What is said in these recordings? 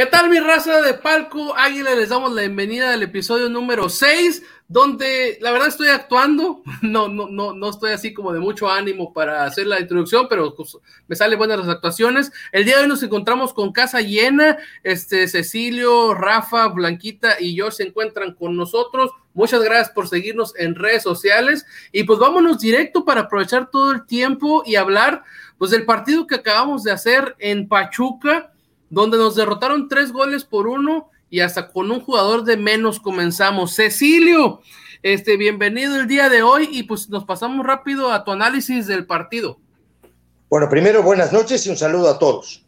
¿Qué tal mi raza de palco? Águila, les damos la bienvenida al episodio número 6, donde la verdad estoy actuando, no, no, no, no estoy así como de mucho ánimo para hacer la introducción, pero pues, me salen buenas las actuaciones. El día de hoy nos encontramos con casa llena, este Cecilio, Rafa, Blanquita y yo se encuentran con nosotros. Muchas gracias por seguirnos en redes sociales y pues vámonos directo para aprovechar todo el tiempo y hablar pues del partido que acabamos de hacer en Pachuca donde nos derrotaron tres goles por uno y hasta con un jugador de menos comenzamos. Cecilio, este, bienvenido el día de hoy y pues nos pasamos rápido a tu análisis del partido. Bueno, primero buenas noches y un saludo a todos.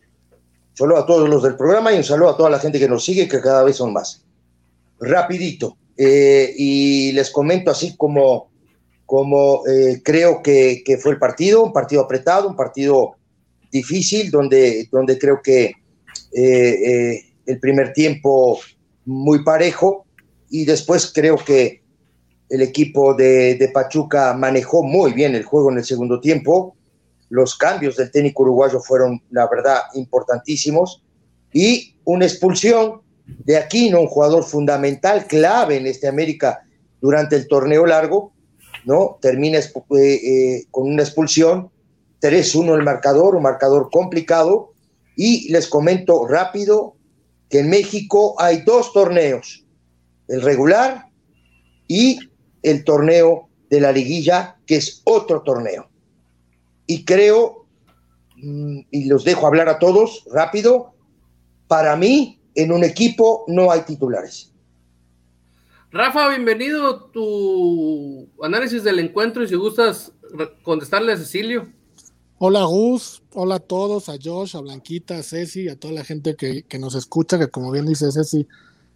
Un saludo a todos los del programa y un saludo a toda la gente que nos sigue, que cada vez son más. Rapidito. Eh, y les comento así como, como eh, creo que, que, fue el partido, un partido apretado, un partido difícil, donde, donde creo que eh, eh, el primer tiempo muy parejo y después creo que el equipo de, Pachuca manejó muy bien el juego en el segundo tiempo. Los cambios del técnico uruguayo fueron, la verdad, importantísimos. Y una expulsión de Aquino, un jugador fundamental, clave en este América durante el torneo largo, ¿no? Termina eh, con una expulsión, 3-1 el marcador, un marcador complicado, y les comento rápido que en México hay dos torneos, el regular y el torneo de la liguilla, que es otro torneo. Y creo, mm, y los dejo hablar a todos rápido, para mí en un equipo no hay titulares. Rafa, bienvenido tu análisis del encuentro y si gustas contestarle a Cecilio. Hola Gus, hola a todos, a Josh, a Blanquita, a Ceci, a toda la gente que, nos escucha, que como bien dice Ceci,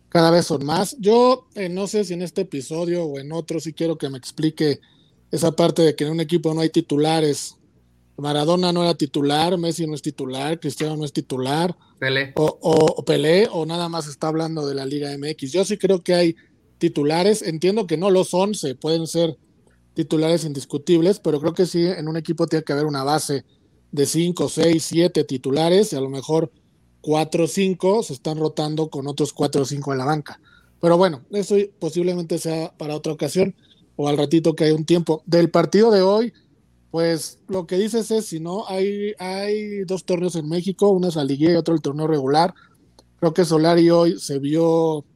cada vez son más. Yo eh, no sé si en este episodio o en otro sí quiero que me explique esa parte de que en un equipo no hay titulares. Maradona no era titular, Messi no es titular, Cristiano no es titular. Pelé. O, o, Pelé, o nada más está hablando de la Liga MX. Yo sí creo que hay titulares, entiendo que no los 11, pueden ser titulares indiscutibles, pero creo que sí, en un equipo tiene que haber una base de 5, 6, 7 titulares y a lo mejor 4 o 5 se están rotando con otros 4 o 5 en la banca. Pero bueno, eso posiblemente sea para otra ocasión o al ratito que hay un tiempo. Del partido de hoy, pues lo que dices es, si no, hay, hay dos torneos en México, uno es la liguilla y otro el torneo regular. Creo que Solari hoy se vio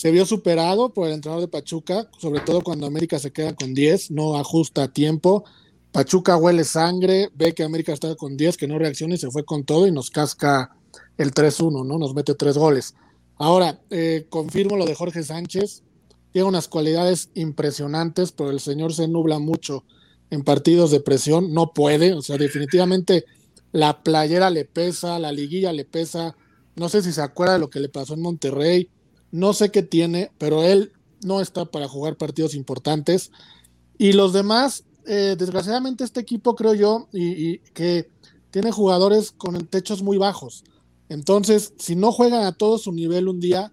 se vio superado por el entrenador de Pachuca, sobre todo cuando América se queda con 10, no ajusta a tiempo. Pachuca huele sangre, ve que América está con 10, que no reacciona y se fue con todo y nos casca el 3-1, ¿no? Nos mete tres goles. Ahora, eh, confirmo lo de Jorge Sánchez, tiene unas cualidades impresionantes, pero el señor se nubla mucho en partidos de presión, no puede, o sea, definitivamente la playera le pesa, la liguilla le pesa, no sé si se acuerda de lo que le pasó en Monterrey, no sé qué tiene, pero él no está para jugar partidos importantes. Y los demás, eh, desgraciadamente este equipo creo yo, y, que tiene jugadores con techos muy bajos. Entonces, si no juegan a todo su nivel un día,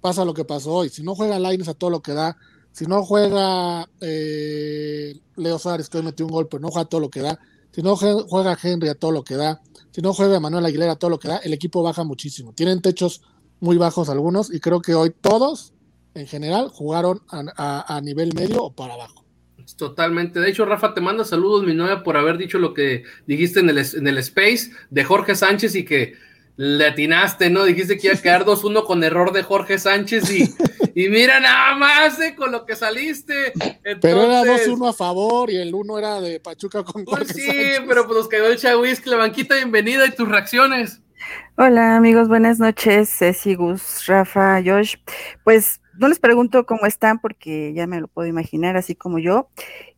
pasa lo que pasó hoy. Si no juega Laines a todo lo que da, si no juega eh, Leo Suárez, que hoy metió un gol, pero no juega a todo lo que da, si no juega Henry a todo lo que da, si no juega Manuel Aguilera a todo lo que da, el equipo baja muchísimo. Tienen techos muy bajos algunos, y creo que hoy todos, en general, jugaron a, nivel medio o para abajo. Totalmente. De hecho, Rafa, te manda saludos, mi novia, por haber dicho lo que dijiste en el, en el Space de Jorge Sánchez y que le atinaste, ¿no? Dijiste que iba a quedar 2-1 con error de Jorge Sánchez y, y mira nada más eh, con lo que saliste. pero era 2-1 a favor y el 1 era de Pachuca con pues sí, pero pues nos quedó el Chahuisque, la banquita, bienvenida y tus reacciones. Hola amigos, buenas noches, Ceci, Gus, Rafa, Josh. Pues no les pregunto cómo están porque ya me lo puedo imaginar, así como yo.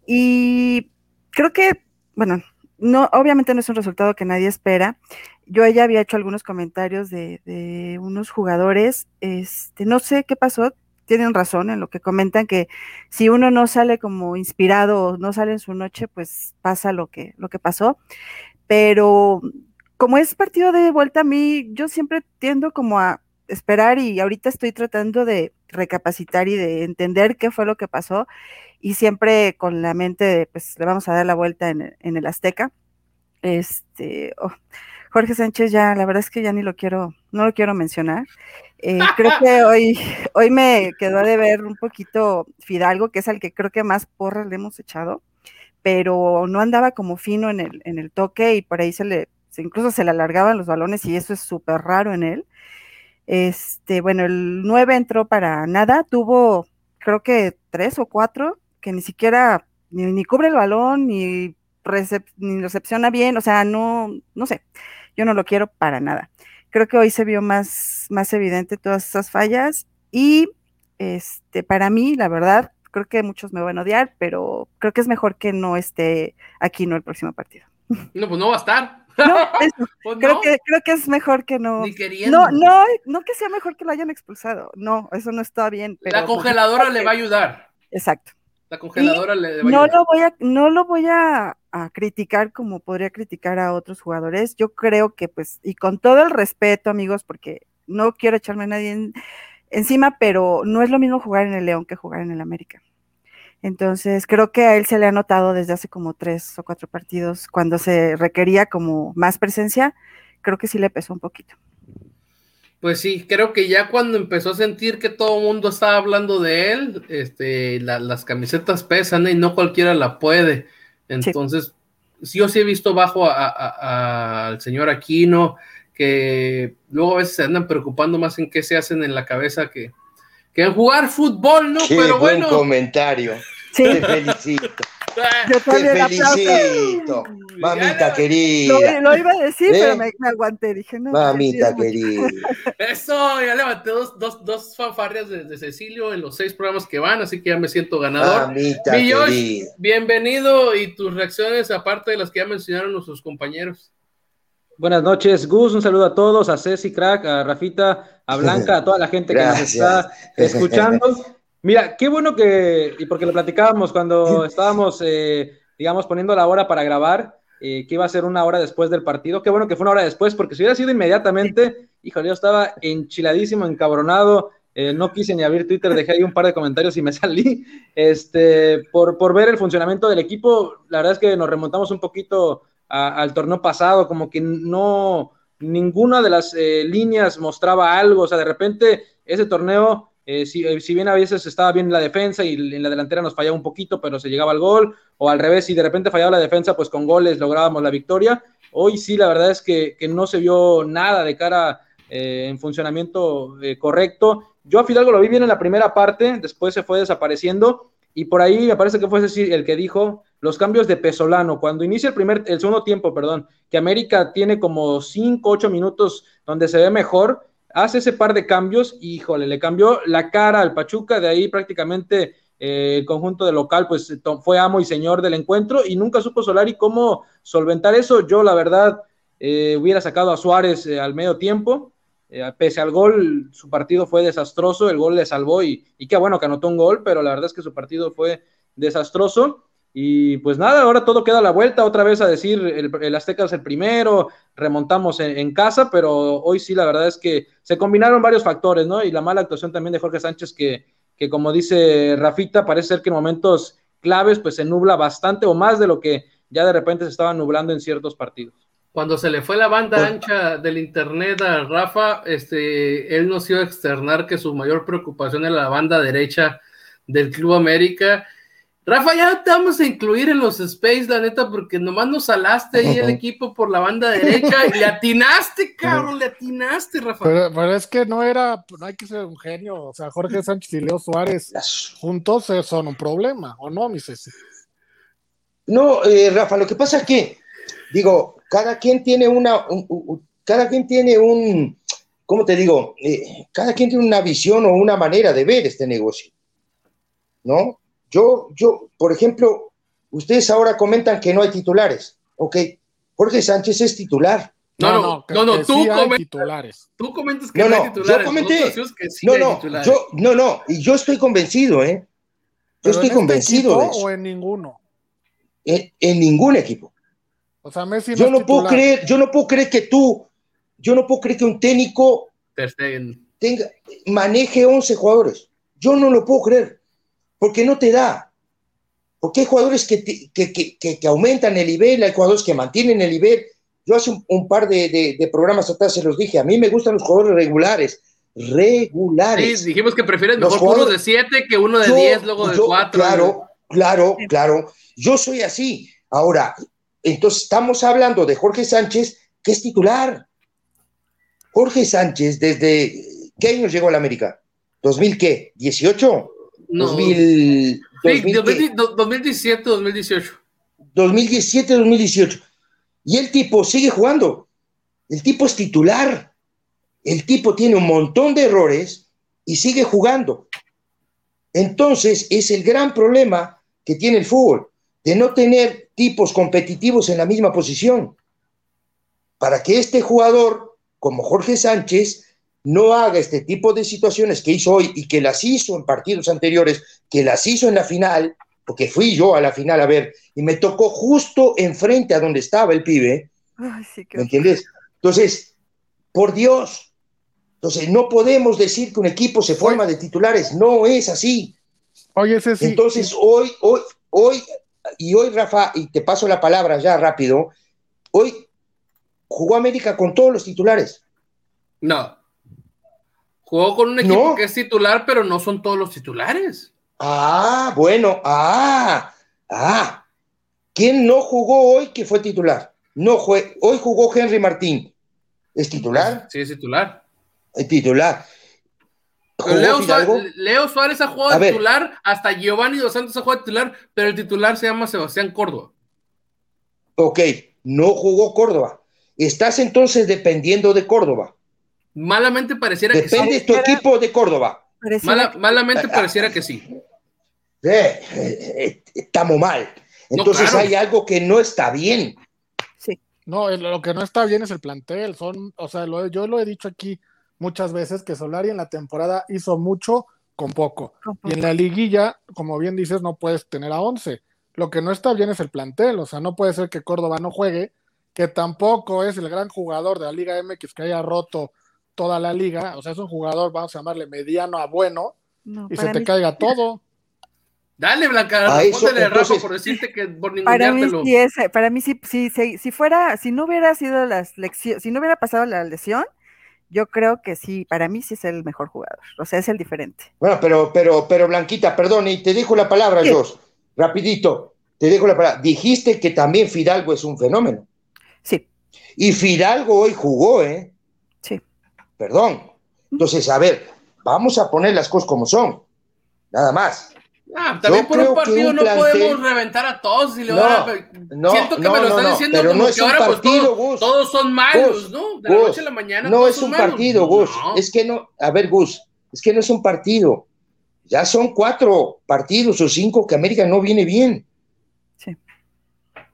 Y creo que, bueno, no, obviamente no es un resultado que nadie espera. Yo ya había hecho algunos comentarios de, de unos jugadores, este, no sé qué pasó, tienen razón en lo que comentan que si uno no sale como inspirado o no sale en su noche, pues pasa lo que, lo que pasó. Pero como es partido de vuelta a mí, yo siempre tiendo como a esperar y ahorita estoy tratando de recapacitar y de entender qué fue lo que pasó y siempre con la mente de, pues le vamos a dar la vuelta en, el Azteca. Este, oh, Jorge Sánchez ya, la verdad es que ya ni lo quiero, no lo quiero mencionar. Eh, creo que hoy, hoy me quedó de ver un poquito Fidalgo, que es al que creo que más porras le hemos echado, pero no andaba como fino en el, en el toque y por ahí se le, incluso se le alargaban los balones y eso es súper raro en él. Este, bueno, el 9 entró para nada, tuvo creo que tres o cuatro que ni siquiera ni, cubre el balón, ni, ni recepciona bien, o sea, no, no sé, yo no lo quiero para nada. Creo que hoy se vio más, más evidente todas esas fallas y este, para mí, la verdad, creo que muchos me van a odiar, pero creo que es mejor que no esté aquí no el próximo partido. No, pues no va a estar. No, pues creo, Que, creo que es mejor que no. No, no, no que sea mejor que lo hayan expulsado. No, eso no está bien. la congeladora le va a ayudar. Exacto. La congeladora le va no a Lo voy a, no lo voy a, criticar como podría criticar a otros jugadores. Yo creo que, pues, y con todo el respeto, amigos, porque no quiero echarme a nadie encima, pero no es lo mismo jugar en el León que jugar en el América. Entonces, creo que a él se le ha notado desde hace como tres o cuatro partidos, cuando se requería como más presencia, creo que sí le pesó un poquito. Pues sí, creo que ya cuando empezó a sentir que todo el mundo estaba hablando de él, este, las camisetas pesan ¿eh? y no cualquiera la puede. Entonces, sí. yo sí he visto bajo al señor Aquino, que luego a veces se andan preocupando más en qué se hacen en la cabeza que, que en jugar fútbol, ¿no? Qué Pero buen comentario. Te felicito. Yo Te felicito, mamita querida. Lo, iba a decir, pero ¿Eh? me, aguanté. Dije, no. Mamita querida. Eso, ya levanté dos, dos, dos fanfarrias de, Cecilio en los seis programas que van, así que ya me siento ganador. Mamita querida. bienvenido y tus reacciones, aparte de las que ya mencionaron nuestros compañeros. Buenas noches, Gus. Un saludo a todos, a Ceci Crack, a Rafita, a Blanca, a toda la gente que nos está escuchando. Mira, qué bueno que, y porque lo platicábamos cuando estábamos, eh, digamos, poniendo la hora para grabar, eh, que iba a ser una hora después del partido. Qué bueno que fue una hora después, porque si hubiera sido inmediatamente, híjole, yo estaba enchiladísimo, encabronado. Eh, no quise ni abrir Twitter, dejé ahí un par de comentarios y me salí. Este, por, por ver el funcionamiento del equipo, la verdad es que nos remontamos un poquito al torneo pasado, como que no, ninguna de las líneas mostraba algo. O sea, de repente ese torneo eh, eh, si, bien a veces estaba bien la defensa y en la delantera nos fallaba un poquito, pero se llegaba al gol, o al revés, si de repente fallaba la defensa, pues con goles lográbamos la victoria. Hoy sí, la verdad es que, no se vio nada de cara eh, en funcionamiento correcto. Yo a Fidalgo lo vi bien en la primera parte, después se fue desapareciendo, y por ahí me parece que fue el que dijo los cambios de Pesolano. Cuando inicia el primer, el segundo tiempo, perdón, que América tiene como 5, 8 minutos donde se ve mejor, hace ese par de cambios, híjole, le cambió la cara al Pachuca, de ahí prácticamente eh, el conjunto de local pues fue amo y señor del encuentro y nunca supo Solari cómo solventar eso. Yo la verdad eh, hubiera sacado a Suárez eh, al medio tiempo, pese al gol, su partido fue desastroso, el gol le salvó y, y qué bueno que anotó un gol, pero la verdad es que su partido fue desastroso. Y pues nada, ahora todo queda a la vuelta, otra vez a decir, el, Azteca es el primero, remontamos en, casa, pero hoy sí la verdad es que se combinaron varios factores, ¿no? Y la mala actuación también de Jorge Sánchez, que, que como dice Rafita, parece ser que en momentos claves pues se nubla bastante o más de lo que ya de repente se estaba nublando en ciertos partidos. Cuando se le fue la banda ancha del internet a Rafa, este, él nos iba a externar que su mayor preocupación era la banda derecha del Club América Rafa, ya te vamos a incluir en los Space, la neta, porque nomás nos salaste ahí el equipo por la banda derecha y le atinaste, cabrón, le atinaste, Rafa. Pero, es que no era, no hay que ser un genio, o sea, Jorge Sánchez y Leo Suárez juntos son un problema, ¿o no, mi Ceci? No, eh, Rafa, lo que pasa es que, digo, cada quien tiene una, cada quien tiene un, ¿cómo te digo? Eh, cada quien tiene una visión o una manera de ver este negocio, ¿no? Yo, yo, por ejemplo, ustedes ahora comentan que no hay titulares, ¿ok? Jorge Sánchez es titular. No, no, no, no, tú, comentas, titulares. tú comentas que no, hay titulares. Yo comenté. no, no, yo, no, no, y yo estoy convencido, ¿eh? Yo estoy este convencido de eso. ¿O en ninguno? En, ningún equipo. O sea, Messi yo no puedo creer, yo no puedo creer que tú, yo no puedo creer que un técnico tenga, maneje 11 jugadores. Yo no lo puedo creer porque no te da. Porque hay jugadores que, que, aumentan el nivel, hay jugadores que mantienen el nivel, yo hace un, par de, programas atrás se los dije, a mí me gustan los jugadores regulares, regulares. Sí, dijimos que prefieres mejor uno de 7 que uno de 10, luego de 4. Claro, claro, claro. Yo soy así. Ahora, entonces estamos hablando de Jorge Sánchez, que es titular. Jorge Sánchez, ¿desde qué año llegó a la América? ¿2000 qué? ¿18? No. 2000, 2017, 2018. 2017, 2018. Y el tipo sigue jugando. El tipo es titular. El tipo tiene un montón de errores y sigue jugando. Entonces es el gran problema que tiene el fútbol, de no tener tipos competitivos en la misma posición. Para que este jugador, como Jorge Sánchez, no haga este tipo de situaciones que hizo hoy y que las hizo en partidos anteriores, que las hizo en la final, porque fui yo a la final a ver, y me tocó justo enfrente a donde estaba el pibe. ¿Me entiendes? Entonces, por Dios, entonces no podemos decir que un equipo se forma de titulares, no es así. Oye, ese sí. Entonces, hoy, hoy, hoy, y hoy, Rafa, y te paso la palabra ya rápido, hoy jugó América con todos los titulares. No. Jugó con un equipo que es titular, pero no son todos los titulares. Ah, bueno, ah, ah. ¿Quién no jugó hoy que fue titular? No fue, hoy jugó Henry Martín. ¿Es titular? Sí, es titular. Es titular. Leo Suárez, Leo Suárez, ha jugado titular, hasta Giovanni Dos Santos ha jugado titular, pero el titular se llama Sebastián Córdoba. Ok, no jugó Córdoba. Estás entonces dependiendo de Córdoba. Malamente pareciera que sí. Depende tu equipo de Córdoba. malamente pareciera que sí. Eh, eh, estamos mal. Entonces hay algo que no está bien. Sí. No, lo que no está bien es el plantel. Son, o sea, yo lo he dicho aquí muchas veces que Solari en la temporada hizo mucho con poco. Y en la liguilla, como bien dices, no puedes tener a 11. Lo que no está bien es el plantel. O sea, no puede ser que Córdoba no juegue, que tampoco es el gran jugador de la Liga MX que haya roto toda la liga. O sea, es un jugador, vamos a llamarle mediano a bueno, y se te caiga todo. Dale, Blanca, respóndele Rafa por decirte que por para mí sí es, para mí sí, sí, si fuera, si no hubiera sido las lecciones, si no hubiera pasado la lesión, yo creo que sí, para mí sí es el mejor jugador, o sea, es el diferente. Bueno, pero, pero, pero Blanquita, perdón, y te dejo la palabra, sí. rapidito, te dejo la palabra. Dijiste que también Fidalgo es un fenómeno. Sí. Y Fidalgo hoy jugó, ¿eh? Perdón. Entonces, a ver, vamos a poner las cosas como son. Nada más. Ah, también por un partido no podemos reventar a todos y le no, no, Siento que me lo están diciendo como no es que ahora pues, partido, pues, todos, todos, son malos, ¿no? De la noche a la mañana. No es un partido, Gus. Es que no, a ver, Gus, es que no es un partido. Ya son cuatro partidos o cinco que América no viene bien. Sí.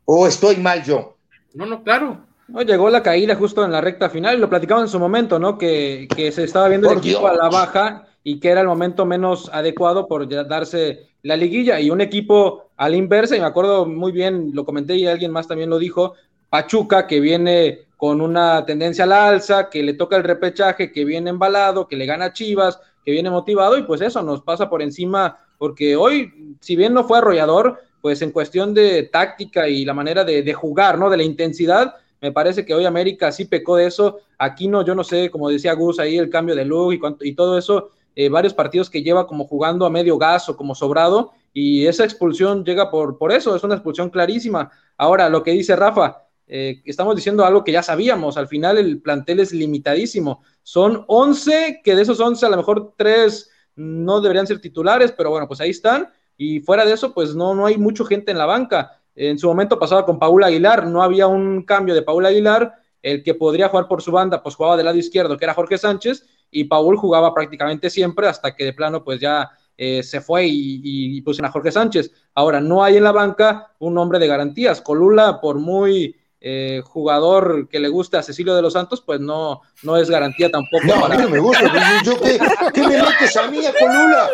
O estoy mal yo. No, no, claro. No, llegó la caída justo en la recta final, lo platicamos en su momento, ¿no? Que, que se estaba viendo el equipo a la baja y que era el momento menos adecuado por darse la liguilla y un equipo a la inversa, y me acuerdo muy bien, lo comenté y alguien más también lo dijo, Pachuca que viene con una tendencia a la alza, que le toca el repechaje, que viene embalado, que le gana Chivas, que viene motivado y pues eso nos pasa por encima, porque hoy, si bien no fue arrollador, pues en cuestión de táctica y la manera de, de jugar, ¿no? De la intensidad, me parece que hoy América sí pecó de eso. Aquí no, yo no sé, como decía Gus, ahí el cambio de look y, y todo eso, eh, varios partidos que lleva como jugando a medio gas o como sobrado, y esa expulsión llega por, por eso, es una expulsión clarísima. Ahora, lo que dice Rafa, eh, estamos diciendo algo que ya sabíamos, al final el plantel es limitadísimo. Son 11, que de esos 11 a lo mejor 3 no deberían ser titulares, pero bueno, pues ahí están. Y fuera de eso, pues no, no hay mucha gente en la banca. En su momento pasaba con Paul Aguilar, no había un cambio de Paul Aguilar, el que podría jugar por su banda, pues jugaba del lado izquierdo, que era Jorge Sánchez, y Paul jugaba prácticamente siempre hasta que de plano pues ya eh, se fue y, y, pusieron a Jorge Sánchez. Ahora, no hay en la banca un hombre de garantías. Colula, por muy eh, jugador que le guste a Cecilio de los Santos, pues no, no es garantía tampoco. No, a mí no me gusta. Yo, ¿qué, ¿qué, me metes a mí a Colula?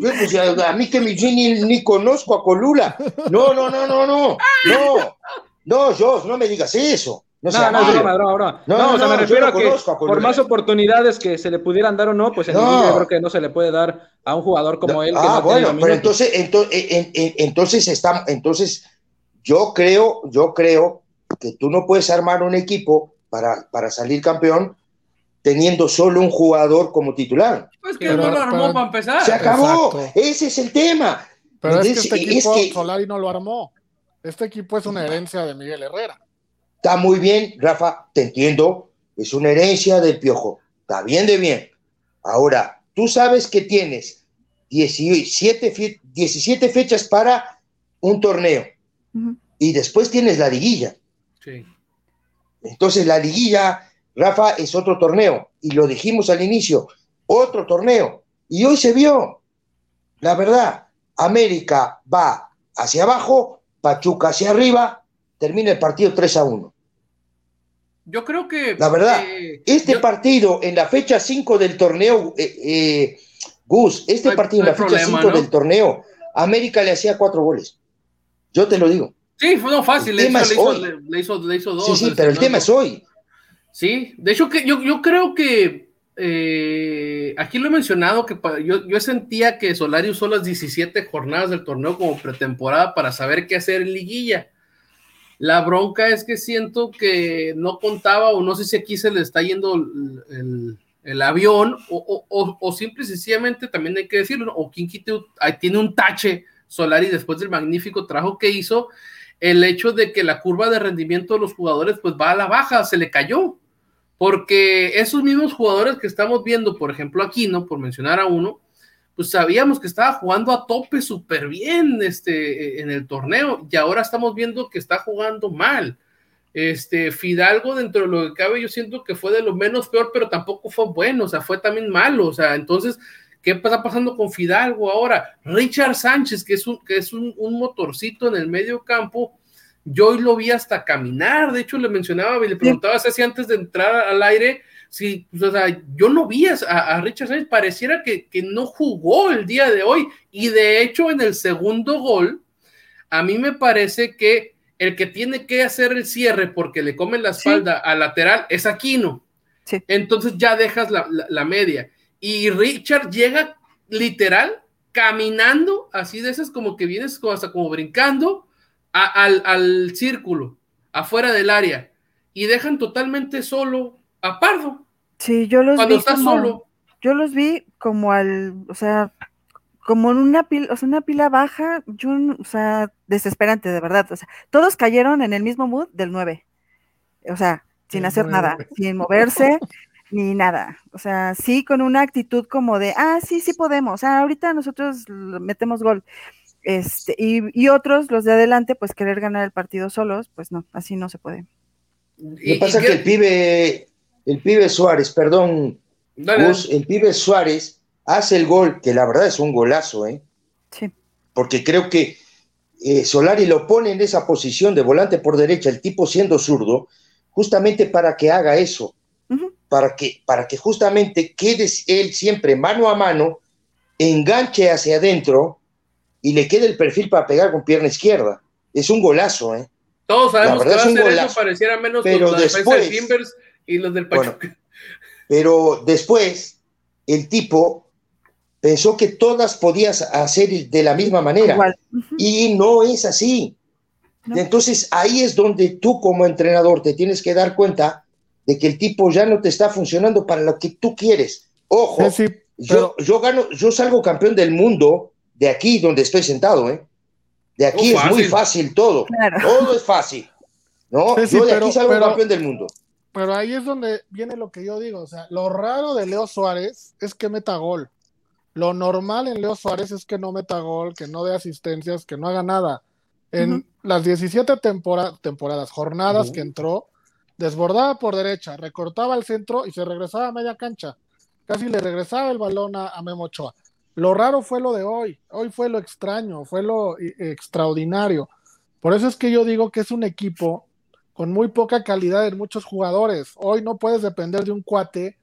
Yo, pues, a, mí que me, ni, ni, conozco a Colula. No, no, no, no, no. No, no, Jos, no me digas eso. No, no, no, broma, broma, broma. No, no, o sea, me refiero a que por más oportunidades que se le pudieran dar o no, pues en no. yo creo que no se le puede dar a un jugador como él. ah, bueno, pero entonces, entonces, entonces, está, entonces, yo creo, yo creo que tú no puedes armar un equipo para, para salir campeón teniendo solo un jugador como titular. Pues que no lo armó para empezar. Se acabó. Ese es el tema. Pero es que este equipo Solari no lo armó. Este equipo es una herencia de Miguel Herrera. Está muy bien, Rafa, te entiendo. Es una herencia del piojo. Está bien de bien. Ahora, tú sabes que tienes 17, 17 fechas para un torneo. Y después tienes la liguilla. Sí. Entonces, la liguilla Rafa, es otro torneo. Y lo dijimos al inicio, otro torneo. Y hoy se vio. La verdad, América va hacia abajo, Pachuca hacia arriba, termina el partido 3 a 1. Yo creo que... La verdad, eh, este partido en la fecha 5 del torneo, eh, eh, Gus, este partido en la fecha 5 del torneo, América le hacía cuatro goles. Yo te lo digo. Sí, fue no fácil, le hizo, le, hizo, dos. Sí, sí, pero el tema es hoy. Sí, de hecho que yo, yo creo que eh, aquí lo he mencionado que yo, yo, sentía que Solari usó las 17 jornadas del torneo como pretemporada para saber qué hacer en liguilla. La bronca es que siento que no contaba o no sé si aquí se le está yendo el, el, avión o, o, o, simple y sencillamente también hay que decirlo, o quien tiene un tache Solari después del magnífico trabajo que hizo, el hecho de que la curva de rendimiento de los jugadores pues va a la baja, se le cayó porque esos mismos jugadores que estamos viendo, por ejemplo, aquí, ¿no? Por mencionar a uno, pues sabíamos que estaba jugando a tope súper bien este, en el torneo y ahora estamos viendo que está jugando mal. Este, Fidalgo, dentro de lo que cabe, yo siento que fue de lo menos peor, pero tampoco fue bueno, o sea, fue también malo, o sea, entonces, ¿qué está pasando con Fidalgo ahora? Richard Sánchez, que es un, que es un, un motorcito en el medio campo, yo hoy lo vi hasta caminar, de hecho le mencionaba y le preguntaba si antes de entrar al aire, si, pues, o sea, yo no vi a, Richard Sánchez, pareciera que, no jugó el día de hoy, y de hecho en el segundo gol, a mí me parece que el que tiene que hacer el cierre porque le comen la espalda al lateral es Aquino. Entonces ya dejas la, la media. Y Richard llega literal caminando, así de esas como que vienes hasta como brincando, al, círculo, afuera del área, y dejan totalmente solo a Pardo. Sí, yo los cuando está solo. Yo los vi como al, o sea, como en una pila, o sea, una pila baja, yo, o sea, desesperante, de verdad. O sea, todos cayeron en el mismo mood del 9. O sea, sin hacer nada, sin moverse, ni nada. O sea, sí con una actitud como de, ah, sí, sí podemos. Ah, ahorita nosotros metemos gol. Este, y, otros, los de adelante, pues querer ganar el partido solos, pues no, así no se puede. Lo que pasa es que el pibe, el pibe Suárez, perdón, el pibe Suárez hace el gol, que la verdad es un golazo, ¿eh? Sí. Porque creo que eh, Solari lo pone en esa posición de volante por derecha, el tipo siendo zurdo, justamente para que haga eso, para, que, para que justamente quede él siempre mano a mano, enganche hacia adentro y le queda el perfil para pegar con pierna izquierda. Es un golazo, ¿eh? Todos sabemos que va a ser eso, pareciera menos pero los después, Timbers y los del Pachuca. pero después, el tipo pensó que todas podías hacer de la misma manera. Y no es así. Entonces ahí es donde tú como entrenador te tienes que dar cuenta de que el tipo ya no te está funcionando para lo que tú quieres. Ojo, yo, yo, gano, yo salgo campeón del mundo de aquí donde estoy sentado, ¿eh? De aquí es muy fácil todo. Todo es fácil. ¿No? yo de aquí salgo campeón del mundo. Pero ahí es donde viene lo que yo digo. O sea, lo raro de Leo Suárez es que meta gol. Lo normal en Leo Suárez es que no meta gol, que no dé asistencias, que no haga nada. En las 17 temporadas, jornadas que entró, desbordaba por derecha, recortaba al centro y se regresaba a media cancha. Casi le regresaba el balón a, a Memo Ochoa. Lo raro fue lo de hoy, hoy fue lo extraño, fue lo eh, extraordinario. Por eso es que yo digo que es un equipo con muy poca calidad en muchos jugadores. Hoy no puedes depender de un cuate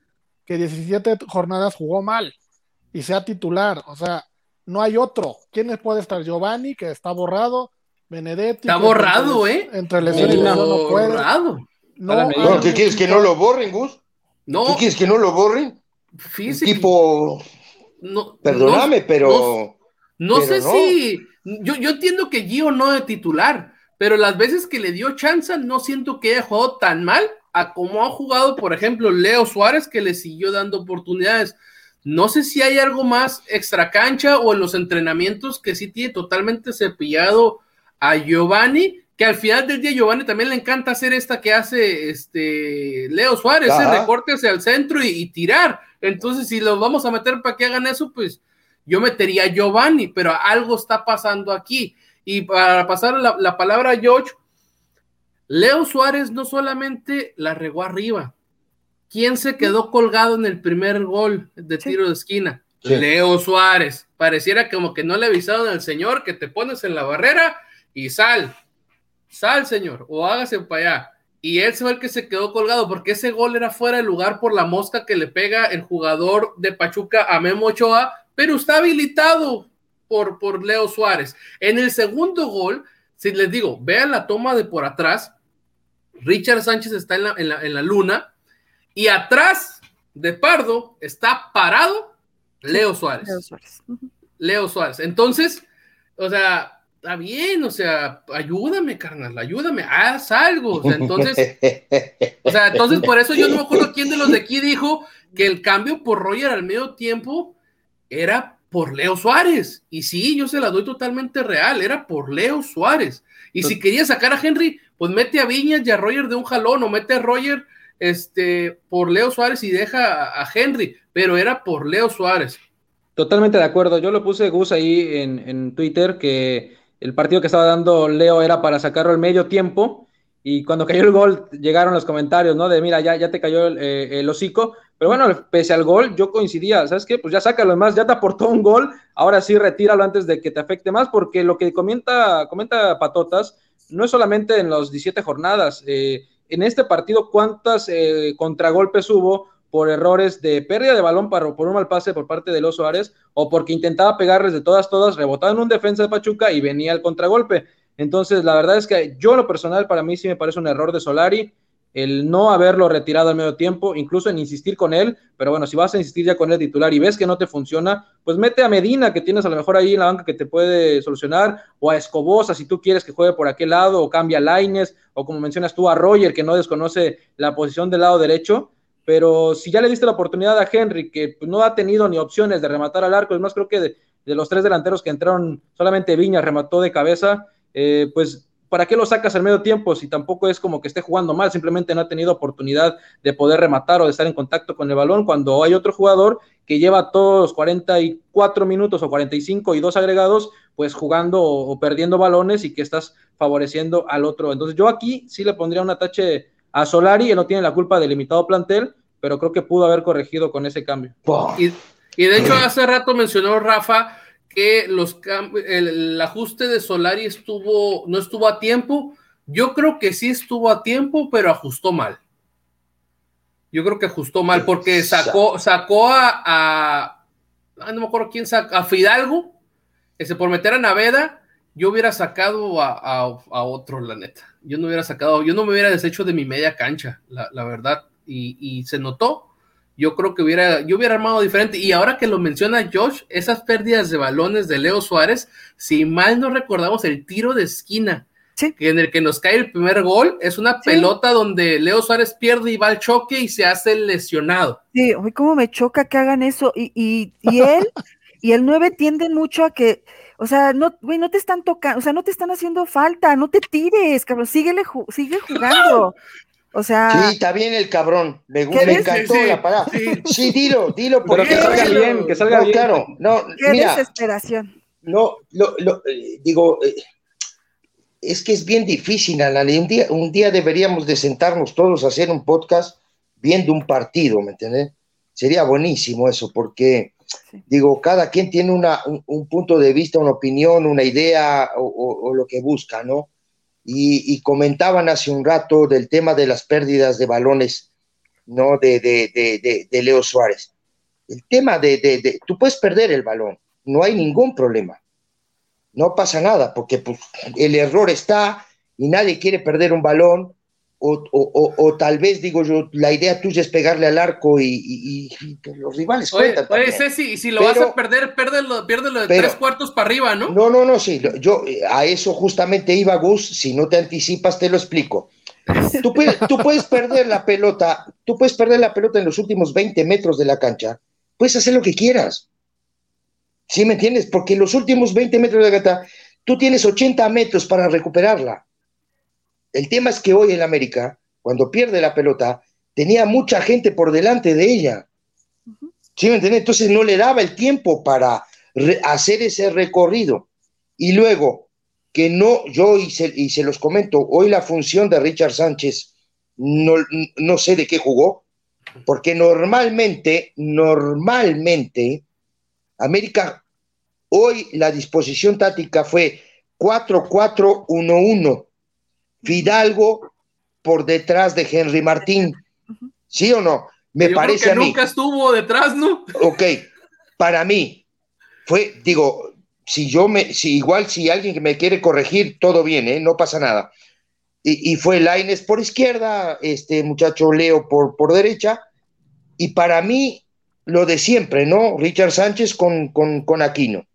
que 17 jornadas jugó mal y sea titular. O sea, no hay otro. ¿Quién puede estar? Giovanni, que está borrado. Benedetti. Está borrado, ¿eh? Entre lesiones no, no puede. Borrado. No, ¿Qué quieres que no lo borren, Gus? No. ¿Qué quieres que no lo borren? Físico. Tipo no, Perdóname, pero. No, sé si. Yo, yo entiendo que Gio no es titular, pero las veces que le dio chance no siento que haya jugado tan mal a como ha jugado, por ejemplo, Leo Suárez, que le siguió dando oportunidades. No sé si hay algo más extra cancha o en los entrenamientos que sí tiene totalmente cepillado a Giovanni, que al final del día Giovanni también le encanta hacer esta que hace este Leo Suárez, ese recorte hacia el centro y, tirar. Entonces, si los vamos a meter para que hagan eso, pues yo metería a Giovanni, pero algo está pasando aquí. Y para pasar la, la palabra a George, Leo Suárez no solamente la regó arriba, ¿quién se quedó colgado en el primer gol de tiro de esquina? Leo Suárez. Pareciera como que no le avisaron al señor que te pones en la barrera y sal, sal señor, o hágase para allá. Y él fue el que se quedó colgado porque ese gol era fuera de lugar por la mosca que le pega el jugador de Pachuca a Memo Ochoa, pero está habilitado por, por Leo Suárez. En el segundo gol, si les digo, vean la toma de por atrás, Richard Sánchez está en la, en la, luna y atrás de Pardo está parado Leo Suárez. Leo Suárez. Leo Suárez. Entonces, o sea, está bien, o sea, ayúdame, carnal, ayúdame, haz algo. O sea, entonces, o sea, entonces por eso yo no me acuerdo quién de los de aquí dijo que el cambio por Roger al medio tiempo era por Leo Suárez. Y sí, yo se la doy totalmente real, era por Leo Suárez. Y si quería sacar a Henry, pues mete a Viñas y a Roger de un jalón, o mete a Roger este, por Leo Suárez y deja a, Henry, pero era por Leo Suárez. Totalmente de acuerdo. Yo lo puse Gus ahí en, Twitter que el partido que estaba dando Leo era para sacarlo al medio tiempo. Y cuando cayó el gol, llegaron los comentarios, ¿no? De mira, ya, ya te cayó el, eh, el hocico. Pero bueno, pese al gol, yo coincidía, ¿sabes qué? Pues ya sácalo más, ya te aportó un gol, ahora sí retíralo antes de que te afecte más, porque lo que comenta, comenta Patotas no es solamente en los 17 jornadas. Eh, en este partido, ¿cuántas eh, contragolpes hubo por errores de pérdida de balón para, por un mal pase por parte de los Suárez o porque intentaba pegarles de todas, todas, rebotaba en un defensa de Pachuca y venía el contragolpe? Entonces, la verdad es que yo, lo personal, para mí sí me parece un error de Solari el no haberlo retirado al medio tiempo, incluso en insistir con él, pero bueno, si vas a insistir ya con el titular y ves que no te funciona, pues mete a Medina, que tienes a lo mejor ahí en la banca que te puede solucionar, o a Escobosa, si tú quieres que juegue por aquel lado, o cambia a Laines, o como mencionas tú, a Roger, que no desconoce la posición del lado derecho, pero si ya le diste la oportunidad a Henry, que pues, no ha tenido ni opciones de rematar al arco, es más, creo que de, los tres delanteros que entraron, solamente Viña remató de cabeza, eh, pues ¿para qué lo sacas al medio tiempo si tampoco es como que esté jugando mal? Simplemente no ha tenido oportunidad de poder rematar o de estar en contacto con el balón cuando hay otro jugador que lleva todos los 44 minutos o 45 y dos agregados, pues jugando o, perdiendo balones y que estás favoreciendo al otro. Entonces yo aquí sí le pondría un atache a Solari, él no tiene la culpa del limitado plantel, pero creo que pudo haber corregido con ese cambio. Y, y de hecho hace rato mencionó Rafa que los el, ajuste de Solari estuvo, no estuvo a tiempo. Yo creo que sí estuvo a tiempo, pero ajustó mal. Yo creo que ajustó mal porque sacó, sacó a, a no me acuerdo quién sacó, a Fidalgo, ese por meter a Naveda, yo hubiera sacado a, otro, la neta. Yo no hubiera sacado, yo no me hubiera deshecho de mi media cancha, la, verdad. Y, y se notó, yo creo que hubiera, yo hubiera armado diferente. Y ahora que lo menciona Josh, esas pérdidas de balones de Leo Suárez, si mal no recordamos el tiro de esquina, que en el que nos cae el primer gol, es una pelota donde Leo Suárez pierde y va al choque y se hace lesionado. Sí, hoy cómo me choca que hagan eso. Y, y, y él y el 9 tienden mucho a que, o sea, no, güey, no te están tocando, o sea, no te están haciendo falta, no te tires, cabrón, síguele, sigue jugando. O sea. Sí, está bien el cabrón. Me, me encantó la palabra. Sí. dilo, dilo. Porque que salga bien, que salga bien. Claro, no, Qué desesperación. No, lo, lo, eh, digo, eh, es que es bien difícil, Un día, un día deberíamos de sentarnos todos a hacer un podcast viendo un partido, ¿me entiendes? Sería buenísimo eso, porque, digo, cada quien tiene una, un, punto de vista, una opinión, una idea o lo que busca, ¿no? Y, comentaban hace un rato del tema de las pérdidas de balones, ¿no? De, de, Leo Suárez. El tema de, tú puedes perder el balón, no hay ningún problema, no pasa nada, porque pues, el error está y nadie quiere perder un balón, o, tal vez, digo yo, la idea tuya es pegarle al arco y, los rivales oye, Oye, Ceci, y si lo vas a perder, piérdelo, de tres cuartos para arriba, ¿no? No, no, no, sí, yo a eso justamente iba, Gus, si no te anticipas, te lo explico. Tú puedes, tú puedes perder la pelota, tú puedes perder la pelota en los últimos 20 metros de la cancha, puedes hacer lo que quieras. ¿Sí me entiendes? Porque en los últimos 20 metros de la cancha, tú tienes 80 metros para recuperarla. El tema es que hoy en América, cuando pierde la pelota, tenía mucha gente por delante de ella. ¿Sí me entiendes? Entonces no le daba el tiempo para hacer ese recorrido. Y luego, que no, yo y se, los comento, hoy la función de Richard Sánchez, no, no sé de qué jugó, porque normalmente, normalmente, América, hoy la disposición táctica fue 4-4-1-1 Fidalgo por detrás de Henry Martín. ¿Sí o no? Me parece a mí. Nunca estuvo detrás, ¿no? Ok, para mí fue, digo, si yo me, si igual si alguien que me quiere corregir, todo bien, ¿eh? no pasa nada. Y, fue Laines por izquierda, este muchacho Leo por, por derecha, y para mí lo de siempre, ¿no? Richard Sánchez con, con, Aquino.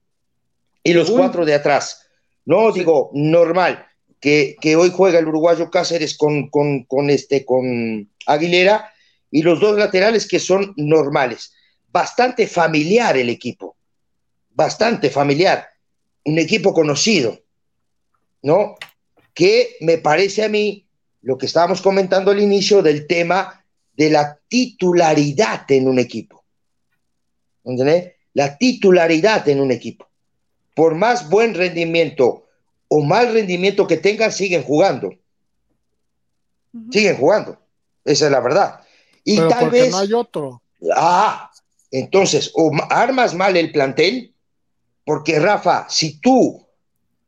Y los cuatro de atrás. No, digo, normal que, hoy juega el uruguayo Cáceres con, con, este, con Aguilera y los dos laterales que son normales. Bastante familiar el equipo, bastante familiar, un equipo conocido, ¿no? Que me parece a mí lo que estábamos comentando al inicio del tema de la titularidad en un equipo. ¿Entendés? La titularidad en un equipo. Por más buen rendimiento o mal rendimiento que tengan, siguen jugando. Siguen jugando. Esa es la verdad. Y tal vez. No hay otro. Ah, entonces, o armas mal el plantel, porque Rafa, si tú,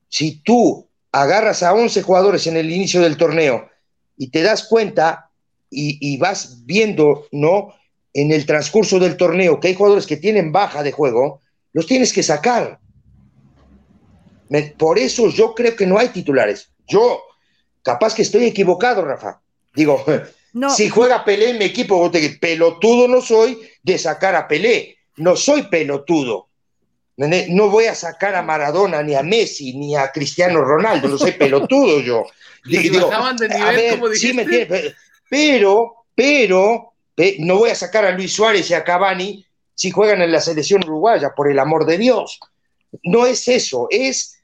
si tú agarras a 11 jugadores en el inicio del torneo y te das cuenta y, y vas viendo, ¿no? En el transcurso del torneo que hay jugadores que tienen baja de juego, los tienes que sacar por eso yo creo que no hay titulares. Yo, capaz que estoy equivocado, Rafa. Digo, si juega Pelé en mi equipo, pelotudo no soy de sacar a Pelé. No soy pelotudo. No voy a sacar a Maradona, ni a Messi, ni a Cristiano Ronaldo. No soy pelotudo yo. Digo, de nivel, pero, pero, no voy a sacar a Luis Suárez y a Cavani si juegan en la selección uruguaya, por el amor de Dios. No es eso, es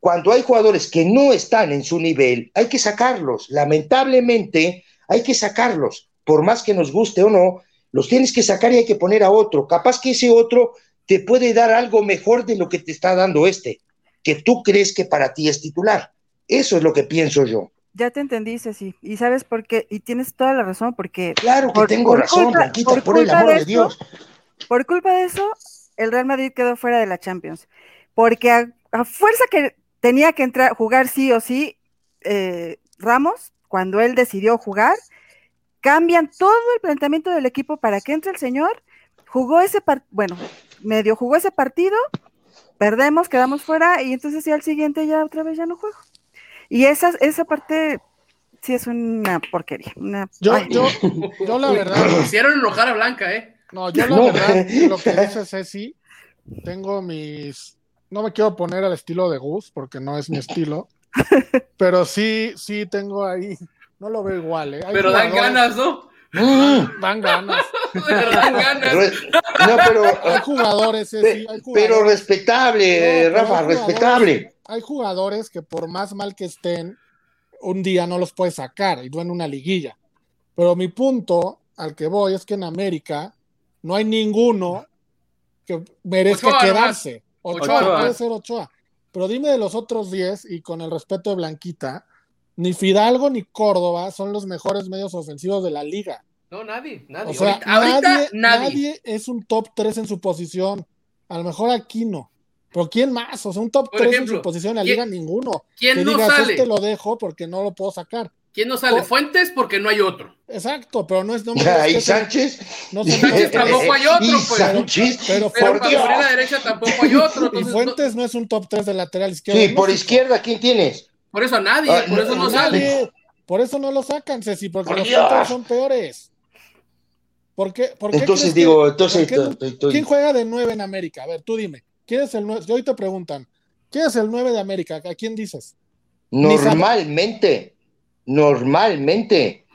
cuando hay jugadores que no están en su nivel, hay que sacarlos. Lamentablemente, hay que sacarlos. Por más que nos guste o no, los tienes que sacar y hay que poner a otro. Capaz que ese otro te puede dar algo mejor de lo que te está dando este, que tú crees que para ti es titular. Eso es lo que pienso yo. Ya te entendí, Ceci. Y sabes por qué, y tienes toda la razón, porque. Claro que tengo razón, Blanquita, por, el amor de, Dios. Por culpa de eso, el Real Madrid quedó fuera de la Champions. Porque a fuerza que tenía que entrar, jugar sí o sí eh, Ramos, cuando él decidió jugar, cambian todo el planteamiento del equipo para que entre el señor, jugó ese partido, bueno, medio jugó ese partido, perdemos, quedamos fuera y entonces ya al siguiente ya otra vez ya no juego. Y esa, esa parte sí es una porquería. yo, yo, yo, la verdad. Hicieron enojar a Blanca, ¿eh? No, yo la verdad, lo que dice Ceci, tengo mis no me quiero poner al estilo de Gus, porque no es mi estilo, pero sí, sí tengo ahí, no lo veo igual, ¿eh? pero dan ganas, ¿no? Mm. Dan ganas. pero dan ganas. No, pero, hay jugadores, sí, hay jugadores. pero respetable, Rafa, respetable. Hay jugadores que por más mal que estén, un día no los puedes sacar y no en una liguilla. Pero mi punto al que voy es que en América no hay ninguno que merezca quedarse. Ochoa, puede ser Ochoa. Pero dime de los otros 10, y con el respeto de Blanquita, ni Fidalgo ni Córdoba son los mejores medios ofensivos de la liga. No, nadie, nadie. O sea, nadie, nadie, es un top 3 en su posición. A lo mejor aquí no. Pero ¿quién más? O sea, un top 3 en su posición en la liga, ninguno. ¿Quién no sale? Este lo dejo porque no lo puedo sacar. ¿Quién no sale? Fuentes porque no hay otro. Exacto, pero no es no ¿Y Sánchez? No Sánchez tampoco hay otro, pues. Sánchez? Pero, pero, por la derecha tampoco hay otro. y Fuentes no... es un top 3 de lateral izquierdo. Sí, por izquierda, ¿quién tienes? Por eso a nadie, ah, por eso no, sale. Por eso no lo sacan, Ceci, porque los otros son peores. ¿Por qué? entonces digo, entonces. ¿Quién juega de nueve en América? A ver, tú dime. ¿Quién es el nueve? Hoy te preguntan, ¿quién es el nueve de América? ¿A quién dices? Normalmente, normalmente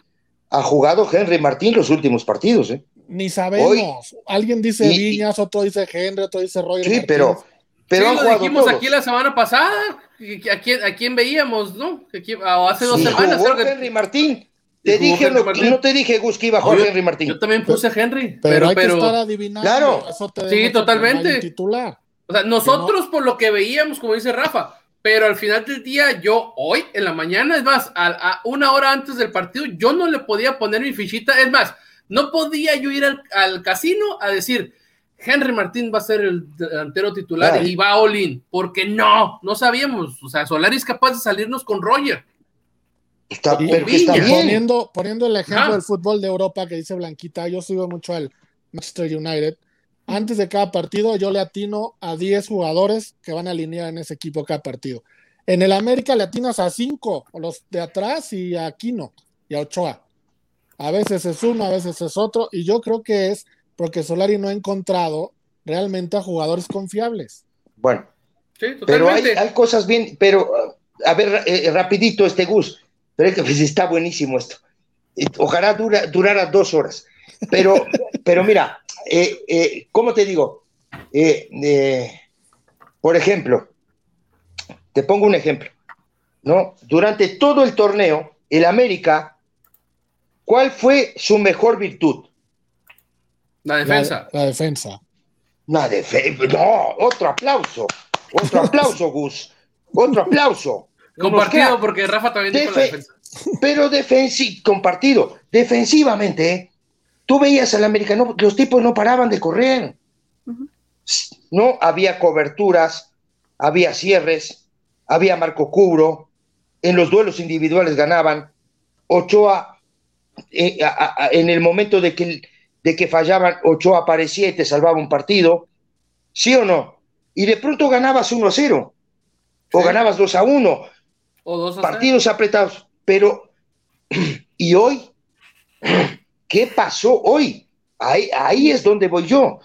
ha jugado Henry Martín los últimos partidos, ¿eh? Ni sabemos. Alguien dice Viñas, otro dice Henry, otro dice Roger. Sí, pero. Pero lo dijimos aquí la semana pasada. ¿A quién, a quién veíamos, no? hace dos semanas. Jugó Henry Martín. Te dije, no, no, te dije, Gus, que iba a jugar Henry Martín. Yo también puse Henry. Pero, hay que estar adivinando. Claro. sí, totalmente. Titular. O sea, nosotros por lo que veíamos, como dice Rafa, pero al final del día, yo hoy en la mañana, es más, a, una hora antes del partido, yo no le podía poner mi fichita, es más, no podía yo ir al, casino a decir, Henry Martín va a ser el delantero titular y va a Olin, porque no, no sabíamos, o sea, Solari es capaz de salirnos con Roger. Está, pero está Poniendo, poniendo el ejemplo del fútbol de Europa que dice Blanquita, yo sigo mucho al Manchester United antes de cada partido yo le atino a 10 jugadores que van a alinear en ese equipo cada partido. En el América le atinas a 5, los de atrás y a Aquino y a Ochoa. A veces es uno, a veces es otro, y yo creo que es porque Solari no ha encontrado realmente a jugadores confiables. Bueno, pero hay, cosas bien, pero a ver, eh, rapidito este Gus, pero es que pues, está buenísimo esto. Ojalá dura, durara dos horas. Pero, pero mira, eh, eh, ¿cómo te digo? Eh, por ejemplo, te pongo un ejemplo, ¿no? Durante todo el torneo, el América, ¿cuál fue su mejor virtud? La defensa. La, defensa. La defensa. No, otro aplauso. Otro aplauso, Gus. Otro aplauso. Compartido, porque Rafa también dijo la defensa. Pero defensi compartido. Defensivamente, Tú veías al americano, los tipos no paraban de correr. No había coberturas, había cierres, había marco cubro, en los duelos individuales ganaban. Ochoa, eh, en el momento de que, de que fallaban, Ochoa aparecía y te salvaba un partido. ¿Sí o no? Y de pronto ganabas 1 a 0, o ganabas 2 a 1, o 2 a partidos apretados. Pero, ¿y hoy? ¿Qué pasó hoy? Ahí, ahí es donde voy yo.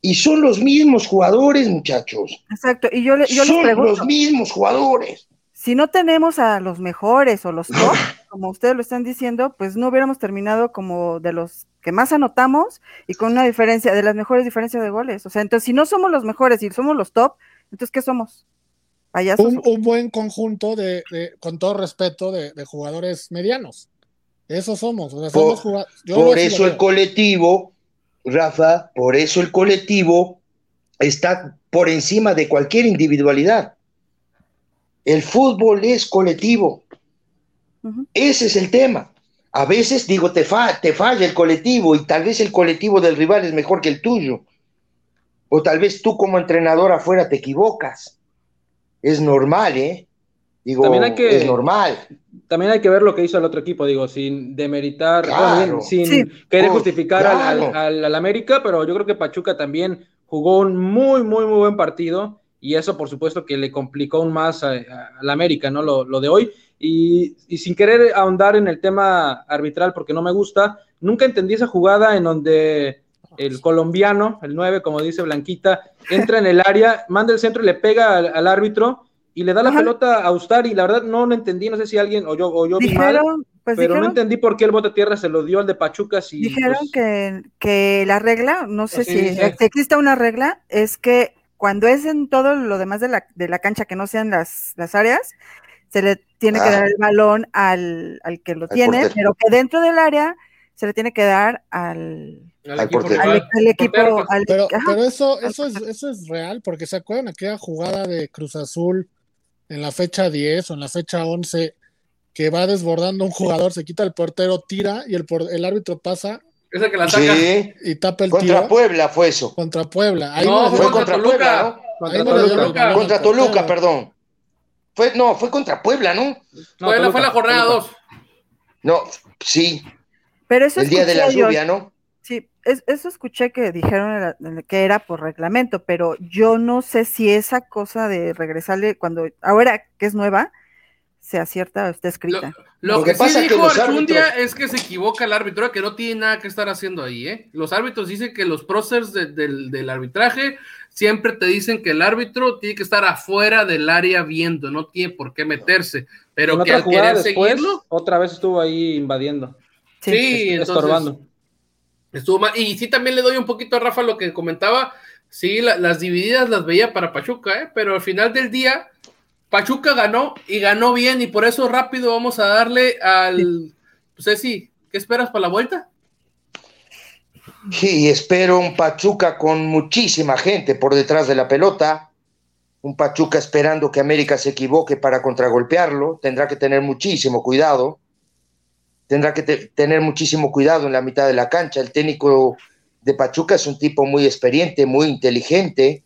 Y son los mismos jugadores, muchachos. Exacto. Y yo, yo son los mismos jugadores. Si no tenemos a los mejores o los top, como ustedes lo están diciendo, pues no hubiéramos terminado como de los que más anotamos y con una diferencia, de las mejores diferencias de goles. O sea, entonces, si no somos los mejores y somos los top, entonces, ¿qué somos? Un, un, buen conjunto de, con todo respeto, de, de jugadores medianos. Eso somos. por, eso el colectivo, Rafa, por eso el colectivo está por encima de cualquier individualidad. El fútbol es colectivo. Ese es el tema. A veces digo, te, te falla el colectivo y tal vez el colectivo del rival es mejor que el tuyo. O tal vez tú como entrenador afuera te equivocas. Es normal, ¿eh? Digo, también hay que, es normal. También hay que ver lo que hizo el otro equipo, digo, sin demeritar, sin querer justificar al, América, pero yo creo que Pachuca también jugó un muy, muy, muy buen partido y eso por supuesto que le complicó aún más al América, ¿no? Lo, lo de hoy. Y, y, sin querer ahondar en el tema arbitral porque no me gusta, nunca entendí esa jugada en donde el colombiano, el 9, como dice Blanquita, entra en el área, manda el centro y le pega al árbitro y le da la pelota a Ustari. La verdad no lo entendí, no sé si alguien o yo, o yo vi mal, pues pero no entendí por qué el bote tierra se lo dio al de Pachuca. Si, dijeron pues que, que, la regla, no sé si, existe una regla, es que cuando es en todo lo demás de la, de la cancha que no sean las, las áreas, se le tiene que ah. dar el balón al, al que lo tiene, pero que dentro del área se le tiene que dar al, al, equipo, pero, pero, eso, eso, es, eso es real, porque se acuerdan aquella jugada de Cruz Azul en la fecha 10 o en la fecha 11 que va desbordando un jugador, se quita el portero, tira y el, el árbitro pasa. Esa que la saca. Y tapa el Contra Puebla fue eso. Contra Puebla. Ahí no, fue contra, Puebla, Contra, Toluca. contra Toluca, perdón. Fue, no, fue contra Puebla, ¿no? Puebla fue la jornada 2. No, sí. Pero eso el día de la lluvia, ¿no? Eso escuché que dijeron que era por reglamento, pero yo no sé si esa cosa de regresarle cuando, ahora que es nueva, sea cierta o esté escrita. Lo, que, pasa sí dijo Archundia es que se equivoca el árbitro, que no tiene nada que estar haciendo ahí, ¿eh? Los árbitros dicen que los próceres del, arbitraje siempre te dicen que el árbitro tiene que estar afuera del área viendo, no tiene por qué meterse, pero que al querer seguirlo... Otra vez estuvo ahí invadiendo. Sí, estorbando. Estuvo mal. Y sí, también le doy un poquito a Rafa lo que comentaba. Sí, las divididas las veía para Pachuca, ¿eh? pero al final del día Pachuca ganó y ganó bien y por eso rápido vamos a darle al... Pues sí, ¿qué esperas para la vuelta? Sí, espero un Pachuca con muchísima gente por detrás de la pelota, un Pachuca esperando que América se equivoque para contragolpearlo, tendrá que tener muchísimo cuidado, tendrá que tener muchísimo cuidado en la mitad de la cancha. El técnico de Pachuca es un tipo muy experiente, muy inteligente,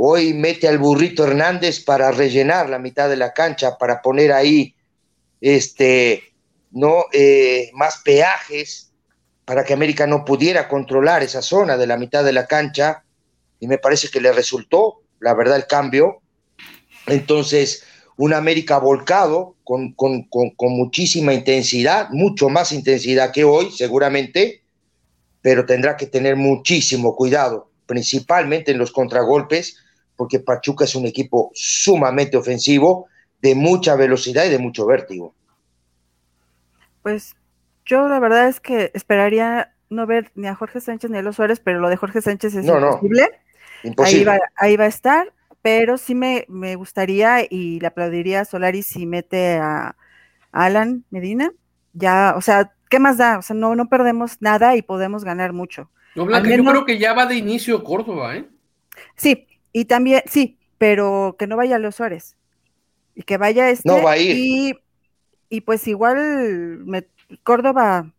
Hoy mete al burrito Hernández para rellenar la mitad de la cancha, para poner ahí este, ¿no? Eh, más peajes para que América no pudiera controlar esa zona de la mitad de la cancha. Y me parece que le resultó, la verdad, el cambio. Entonces, un América volcado con, con, con muchísima intensidad, mucho más intensidad que hoy, seguramente, pero tendrá que tener muchísimo cuidado, principalmente en los contragolpes, porque Pachuca es un equipo sumamente ofensivo, de mucha velocidad y de mucho vértigo. Pues yo la verdad es que esperaría no ver ni a Jorge Sánchez ni a los Suárez, pero lo de Jorge Sánchez es imposible. Ahí, va, ahí va a estar, pero sí me, gustaría y le aplaudiría a Solari si mete a, Alan Medina. Ya, o sea, ¿qué más da? O sea, no, no perdemos nada y podemos ganar mucho. No, Blanca, yo creo que ya va de inicio Córdoba, ¿eh? Sí, y también, sí, pero que no vaya a los Suárez. Y que vaya este. No va a ir. Y, pues igual me, Córdoba,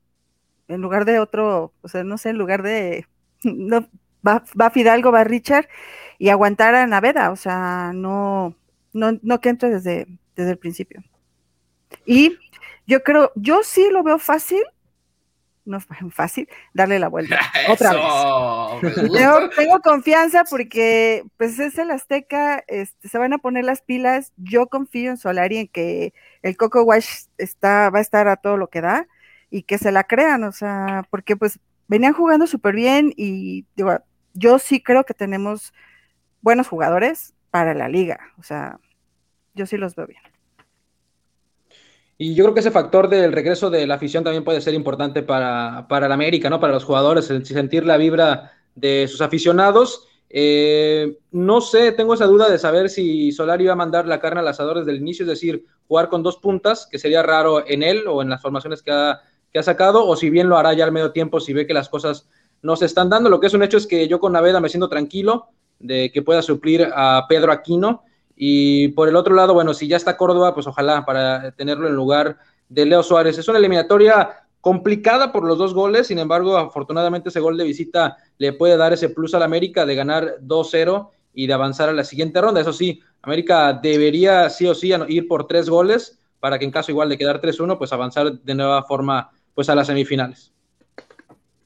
en lugar de otro, o sea, no sé, en lugar de. No, va, va Fidalgo, va Richard y aguantar a Naveda, o sea, no, no, no que entre desde, desde el principio. Y yo creo, yo sí lo veo fácil no es fácil darle la vuelta otra vez. Tengo, confianza porque pues es el Azteca, este, se van a poner las pilas. Yo confío en Solari en que el Coco Wash está, va a estar a todo lo que da y que se la crean, o sea, porque pues venían jugando súper bien y digo, yo sí creo que tenemos buenos jugadores para la liga, o sea, yo sí los veo bien. Y yo creo que ese factor del regreso de la afición también puede ser importante para, para el América, ¿no? Para los jugadores, sentir la vibra de sus aficionados. Eh, no sé, tengo esa duda de saber si Solari iba a mandar la carne al asador desde el inicio, es decir, jugar con dos puntas, que sería raro en él o en las formaciones que ha, que ha sacado, o si bien lo hará ya al medio tiempo si ve que las cosas no se están dando. Lo que es un hecho es que yo con Naveda me siento tranquilo de que pueda suplir a Pedro Aquino y por el otro lado, bueno, si ya está Córdoba, pues ojalá para tenerlo en lugar de Leo Suárez. Es una eliminatoria complicada por los dos goles, sin embargo, afortunadamente ese gol de visita le puede dar ese plus al América de ganar 2-0 y de avanzar a la siguiente ronda. Eso sí, América debería sí o sí ir por tres goles para que en caso igual de quedar 3-1, pues avanzar de nueva forma pues a las semifinales.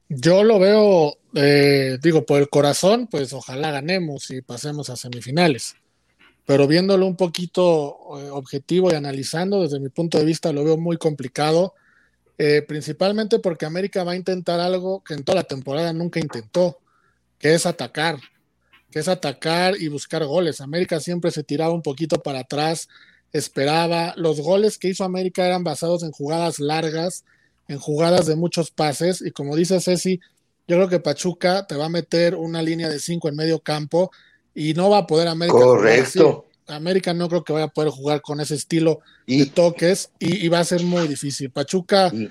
Yo lo veo, eh, digo, por el corazón, pues ojalá ganemos y pasemos a semifinales pero viéndolo un poquito eh, objetivo y analizando desde mi punto de vista lo veo muy complicado, eh, principalmente porque América va a intentar algo que en toda la temporada nunca intentó, que es atacar, que es atacar y buscar goles. América siempre se tiraba un poquito para atrás, esperaba. Los goles que hizo América eran basados en jugadas largas, en jugadas de muchos pases, y como dice Ceci, yo creo que Pachuca te va a meter una línea de cinco en medio campo y no va a poder América. Correcto. América no creo que vaya a poder jugar con ese estilo de toques y, va a ser muy difícil. Pachuca eh,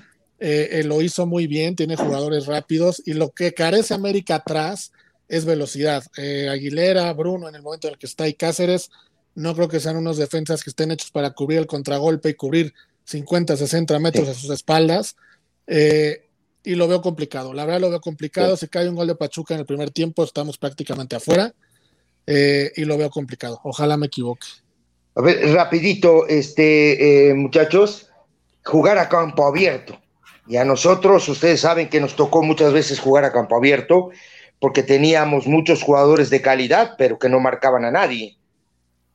eh, lo hizo muy bien, tiene jugadores rápidos y lo que carece América atrás es velocidad. Eh, Aguilera, Bruno, en el momento en el que está y Cáceres, no creo que sean unos defensas que estén hechos para cubrir el contragolpe y cubrir 50, 60 metros a sus espaldas. Y lo veo complicado. La verdad lo veo complicado. Si cae un gol de Pachuca en el primer tiempo, estamos prácticamente afuera. Eh, y lo veo complicado. Ojalá me equivoque. A ver, rapidito, este, eh, muchachos, jugar a campo abierto. Y a nosotros, ustedes saben que nos tocó muchas veces jugar a campo abierto porque teníamos muchos jugadores de calidad, pero que no marcaban a nadie.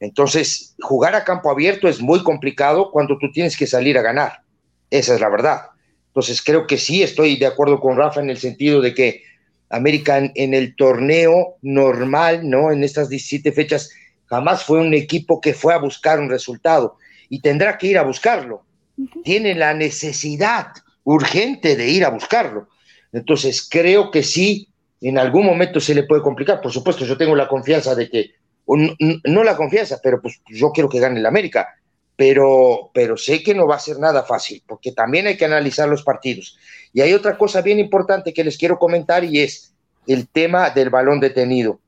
Entonces, jugar a campo abierto es muy complicado cuando tú tienes que salir a ganar. Esa es la verdad. Entonces, creo que sí, estoy de acuerdo con Rafa en el sentido de que América en, el torneo normal, ¿no? En estas 17 fechas, jamás fue un equipo que fue a buscar un resultado y tendrá que ir a buscarlo. Tiene la necesidad urgente de ir a buscarlo. Entonces, creo que sí, en algún momento se le puede complicar. Por supuesto, yo tengo la confianza de que, no, la confianza, pero pues yo quiero que gane el América. Pero, pero sé que no va a ser nada fácil, porque también hay que analizar los partidos. Y hay otra cosa bien importante que les quiero comentar y es el tema del balón detenido.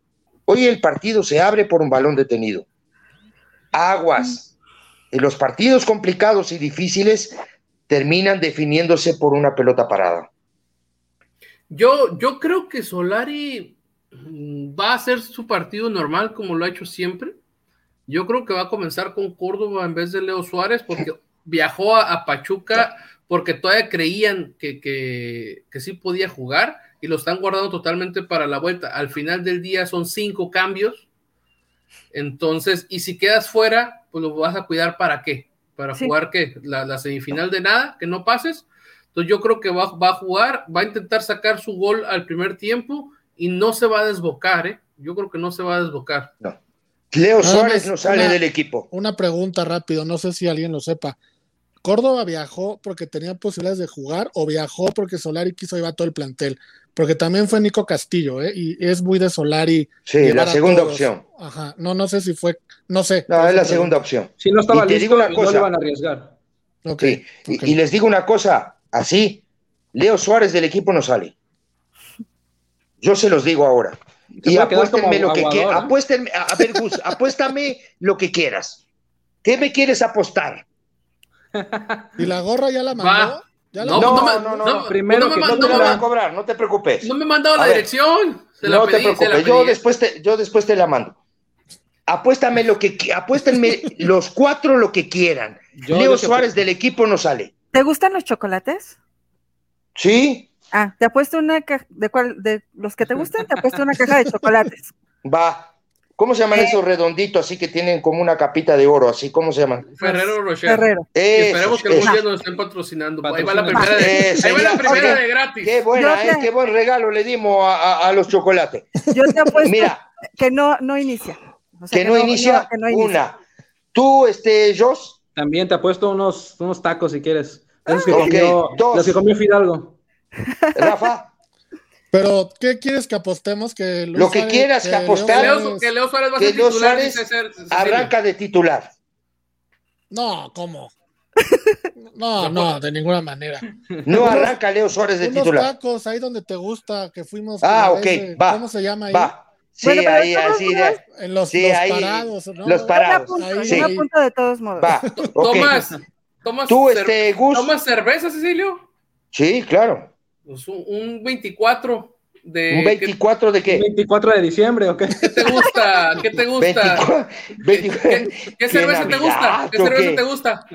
Hoy el partido se abre por un balón detenido. Aguas. En los partidos complicados y difíciles terminan definiéndose por una pelota parada. Yo, yo creo que Solari mm, va a hacer su partido normal como lo ha hecho siempre. Yo creo que va a comenzar con Córdoba en vez de Leo Suárez porque viajó a, Pachuca porque todavía creían que, que, sí podía jugar y lo están guardando totalmente para la vuelta. Al final del día son cinco cambios. Entonces, y si quedas fuera, pues lo vas a cuidar para qué? Para jugar qué? La, semifinal de nada, que no pases. Entonces yo creo que va, va, a jugar, va a intentar sacar su gol al primer tiempo y no se va a desbocar, ¿eh? Yo creo que no se va a desbocar. No. Leo Suárez no sale del equipo. Una pregunta rápido, no sé si alguien lo sepa. ¿Córdoba viajó porque tenía posibilidades de jugar o viajó porque Solari quiso llevar todo el plantel? Porque también fue Nico Castillo, ¿eh? Y es muy de Solari. Sí, la segunda opción. Ajá, no, no sé si fue, no sé. No, es la segunda opción. Si no estaba listo, una cosa, no le van a arriesgar. Okay, Y, les digo una cosa, así, Leo Suárez del equipo no sale. Yo se los digo ahora. Y apuéstenme lo que quieras. Apuéstenme, a ver, Gus, apuéstame lo que quieras. ¿Qué me quieres apostar? ¿Y la gorra ya la mandó? ¿Ya no, no, no, no, primero no que no te la voy a cobrar, no te preocupes. No me mandado la dirección. no te preocupes, yo después te, yo después te la mando. Apuéstame lo que apuéstenme los cuatro lo que quieran. Leo Suárez del equipo no sale. ¿Te gustan los chocolates? Sí. Ah, te apuesto una caja de cuál de los que te gustan, te apuesto una caja de chocolates. Va. ¿Cómo se llaman eh. esos redonditos así que tienen como una capita de oro, así? ¿Cómo se llaman? Ferrero Rocher. Ferrero. esperemos que algún día nos estén patrocinando. Ahí va la primera, de, ahí va la primera de gratis. Qué buena, eh, qué buen regalo le dimos a, a, los chocolates. Yo te apuesto Mira, que no, no inicia. que, no, inicia, una. Tú, este, Jos. También te apuesto unos, unos tacos si quieres. Esos que, comió, los que comió Fidalgo. Rafa. Pero, ¿qué quieres que apostemos? Que Lo que quieras que, apostar. que Leo Suárez va a ser titular. arranca de titular. No, ¿cómo? No, no, de ninguna manera. No arranca Leo Suárez de unos titular. tacos ahí donde te gusta, que fuimos. Ah, ok, va. ¿Cómo se llama ahí? Va. Sí, ahí, así. De, en los, sí, los ahí, parados, ¿no? Los parados. Una sí. punta de todos modos. Va. Okay. Tomás, Tomás, ¿Tú, este, Gus? ¿Tomas cerveza, Cecilio? Sí, claro. Pues un, 24 de... ¿Un 24 de qué? ¿Un 24 de diciembre o qué? ¿Qué te gusta? ¿Qué te gusta? 24, ¿Qué, cerveza te gusta? ¿Qué cerveza te gusta?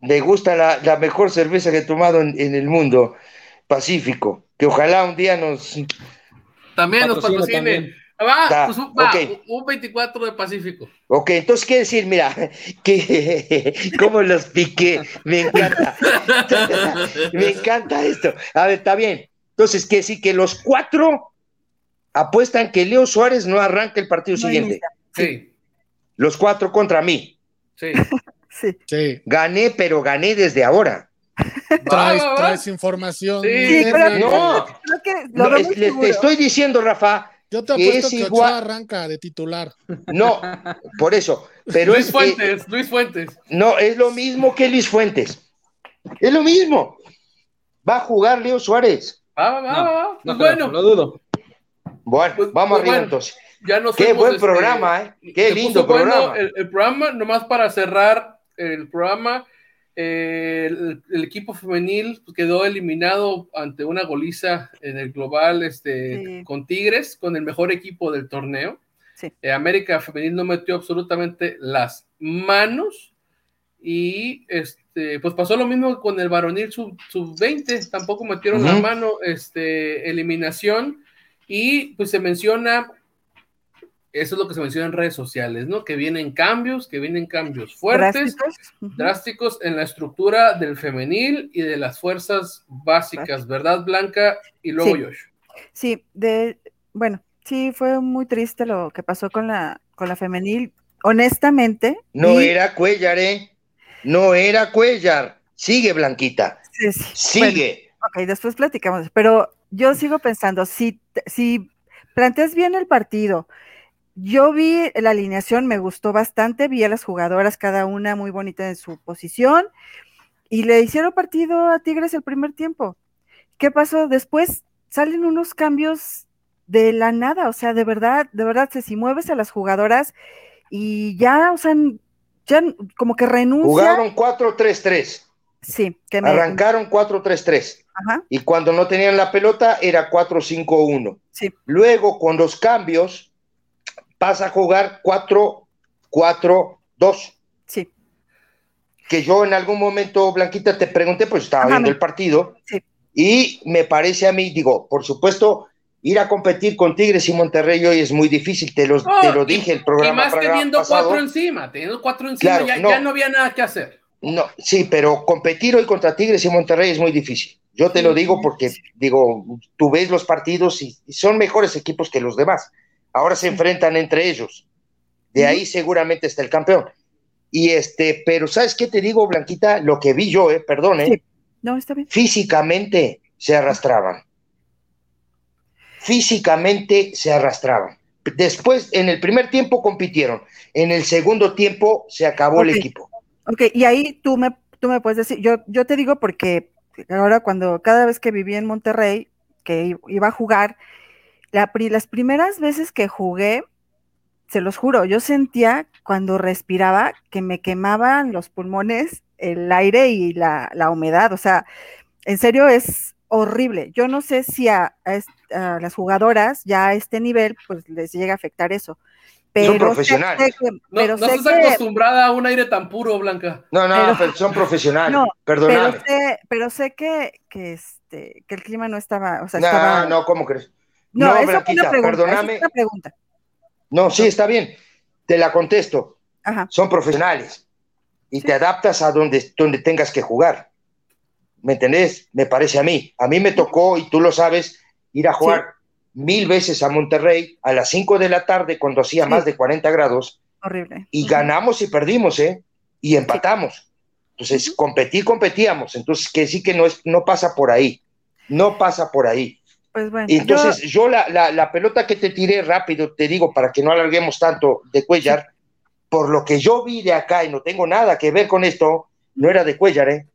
Me gusta la, la, mejor cerveza que he tomado en, en, el mundo, Pacífico, que ojalá un día nos... También nos patrocinen. Va, pues, va un 24 de Pacífico. Ok, entonces quiere decir, mira, que cómo los piqué, me encanta. me encanta esto. A ver, está bien. Entonces, quiere decir que los cuatro apuestan que Leo Suárez no arranca el partido siguiente. Sí. Los cuatro contra mí. Sí. sí. Gané, pero gané desde ahora. Traes, traes información. Sí, no, no te estoy diciendo, Rafa, yo te apuesto que, igual... arranca de titular. No, por eso. Pero Luis Fuentes, Luis Fuentes. No, es lo mismo que Luis Fuentes. Es lo mismo. Va a jugar Leo Suárez. Va, va, va. No, bueno. Lo dudo. Bueno, pues, vamos pues, arriba entonces. Ya Qué buen este, programa, ¿eh? Qué lindo programa. el, programa, nomás para cerrar el programa, eh, el, equipo femenil quedó eliminado ante una goliza en el global este, con Tigres, con el mejor equipo del torneo. Eh, América Femenil no metió absolutamente las manos y este, pues pasó lo mismo con el varonil sub-20, tampoco metieron la mano, este, eliminación. Y pues se menciona eso es lo que se menciona en redes sociales, ¿no? Que vienen cambios, que vienen cambios fuertes, drásticos, en la estructura del femenil y de las fuerzas básicas, ¿verdad, Blanca? Y luego sí. Josh. Sí, de, bueno, sí, fue muy triste lo que pasó con la, con la femenil. Honestamente. No era Cuellar, ¿eh? No era Cuellar. Sigue, Blanquita. Sí, sí. Sigue. ok, después platicamos, pero yo sigo pensando, si, si planteas bien el partido, yo vi la alineación, me gustó bastante, vi a las jugadoras cada una muy bonita en su posición y le hicieron partido a Tigres el primer tiempo. ¿Qué pasó? Después salen unos cambios de la nada, o sea, de verdad, de verdad, si mueves a las jugadoras y ya, o sea, ya como que renuncian. Jugaron 4-3-3. Sí, que me... Arrancaron 4-3-3. Y cuando no tenían la pelota era 4-5-1. Sí. Luego, con los cambios, pasa a jugar 4-4-2. Sí. Que yo en algún momento, Blanquita, te pregunté, pues estaba Ajá, viendo el partido. Sí. Y me parece a mí, digo, por supuesto, ir a competir con Tigres y Monterrey hoy es muy difícil, te, los, te lo dije el programa. Y más teniendo pasado. cuatro encima, teniendo cuatro encima, claro, ya, no, ya no había nada que hacer. No, sí, pero competir hoy contra Tigres y Monterrey es muy difícil. Yo te Sí, lo digo porque, sí. digo, tú ves los partidos y, y son mejores equipos que los demás. Ahora se enfrentan entre ellos. De ahí seguramente está el campeón. Y este, pero ¿sabes qué te digo, Blanquita? Lo que vi yo, eh, perdón, eh, Sí. No, está bien. físicamente se arrastraban. Físicamente se arrastraban. Después, en el primer tiempo compitieron. En el segundo tiempo se acabó el equipo. Ok, y ahí tú me, tú me puedes decir, yo, yo te digo porque ahora cuando cada vez que viví en Monterrey, que iba a jugar, la, pri- las primeras veces que jugué, se los juro, yo sentía cuando respiraba que me quemaban los pulmones, el aire y la, la humedad, o sea, en serio es horrible. Yo no sé si a, a est- a las jugadoras ya a este nivel, pues les llega a afectar eso. Pero sé- profesionales. sé que- No, pero no estás que- acostumbrada a un aire tan puro, Blanca. No, no, Pero- pero son profesionales. No, Perdóname. Pero sé, pero sé que, que, este, que el clima no estaba, o sea, no, estaba. no, ¿cómo crees? No, no, eso fue Blanquita, una pregunta. perdóname. es una pregunta. No, sí, está bien. Te la contesto. Ajá. Son profesionales. Y Sí. te adaptas a donde, donde tengas que jugar. ¿Me entendés? Me parece a mí. A mí me tocó, y tú lo sabes, ir a jugar mil veces a Monterrey a las 5 de la tarde cuando hacía Sí. más de 40 grados Horrible. y ganamos y perdimos, ¿eh? Y empatamos. Entonces, competir, competíamos. Entonces, que sí que no, es, no pasa por ahí. No pasa por ahí. Pues bueno. Entonces, yo, la, la, la pelota que te tiré rápido, te digo, para que no alarguemos tanto de Cuellar, por lo que yo vi de acá y no tengo nada que ver con esto, no era de Cuellar, ¿eh?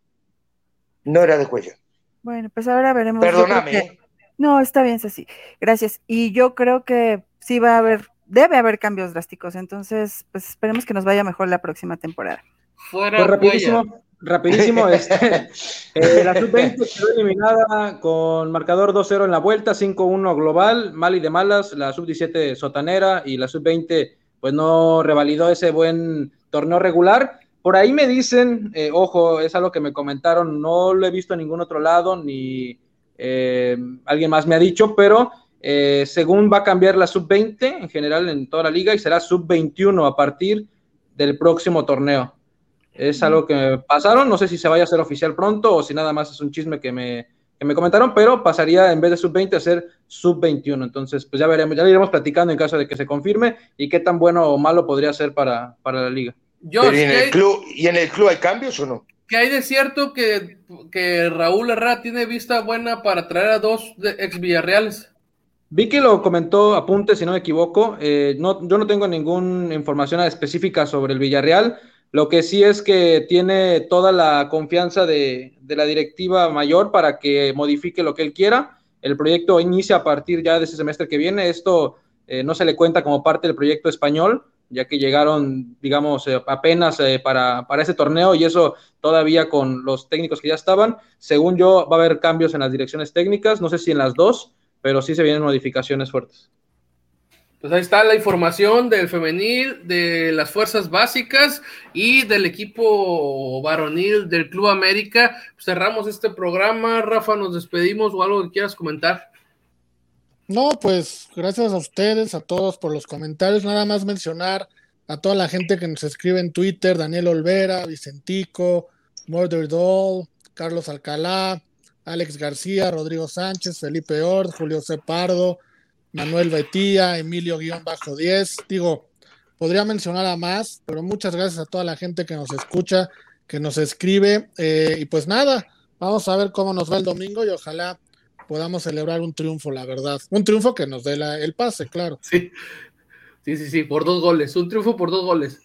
No era de Cuellar. bueno, pues ahora veremos. Perdóname, que- ¿eh? No, está bien, Ceci. Gracias. Y yo creo que sí va a haber, debe haber cambios drásticos. Entonces, pues esperemos que nos vaya mejor la próxima temporada. Fuera Pues Cuellar. Rapidísimo, este, eh, la sub-20 quedó eliminada con marcador 2-0 en la vuelta, 5-1 global, mal y de malas, la sub-17 sotanera y la sub-20 pues no revalidó ese buen torneo regular. Por ahí me dicen, eh, ojo, es algo que me comentaron, no lo he visto en ningún otro lado, ni eh, alguien más me ha dicho, pero eh, según va a cambiar la sub-20 en general en toda la liga y será sub-21 a partir del próximo torneo. Es algo que me pasaron, no sé si se vaya a hacer oficial pronto o si nada más es un chisme que me, que me comentaron, pero pasaría en vez de sub-20 a ser sub-21. Entonces, pues ya veremos, ya lo iremos platicando en caso de que se confirme y qué tan bueno o malo podría ser para, para la liga. Josh, Pero ¿y en, ¿qué, el hay, club, ¿Y en el club hay cambios o no? qué hay de cierto que, que Raúl Herrera tiene vista buena para traer a dos de ex Villarreales? Vi que lo comentó Apunte, si no me equivoco. Eh, no, yo no tengo ninguna información específica sobre el Villarreal. Lo que sí es que tiene toda la confianza de, la directiva mayor para que modifique lo que él quiera. El proyecto inicia a partir ya de ese semestre que viene. Esto eh, no se le cuenta como parte del proyecto español, ya que llegaron, digamos, eh, apenas eh, para, para ese torneo y eso todavía con los técnicos que ya estaban. Según yo, va a haber cambios en las direcciones técnicas, no sé si en las dos, pero sí se vienen modificaciones fuertes. Pues ahí está la información del femenil, de las fuerzas básicas y del equipo varonil del Club América. Pues cerramos este programa. Rafa, nos despedimos o algo que quieras comentar. No, pues gracias a ustedes, a todos por los comentarios. Nada más mencionar a toda la gente que nos escribe en Twitter, Daniel Olvera, Vicentico, Murder Doll, Carlos Alcalá, Alex García, Rodrigo Sánchez, Felipe Ord, Julio C. Pardo, Manuel Betía, Emilio-10. Digo, podría mencionar a más, pero muchas gracias a toda la gente que nos escucha, que nos escribe. Eh, y pues nada, vamos a ver cómo nos va el domingo y ojalá podamos celebrar un triunfo, la verdad. Un triunfo que nos dé el pase, claro. Sí. sí, sí, sí, por dos goles. Un triunfo por dos goles.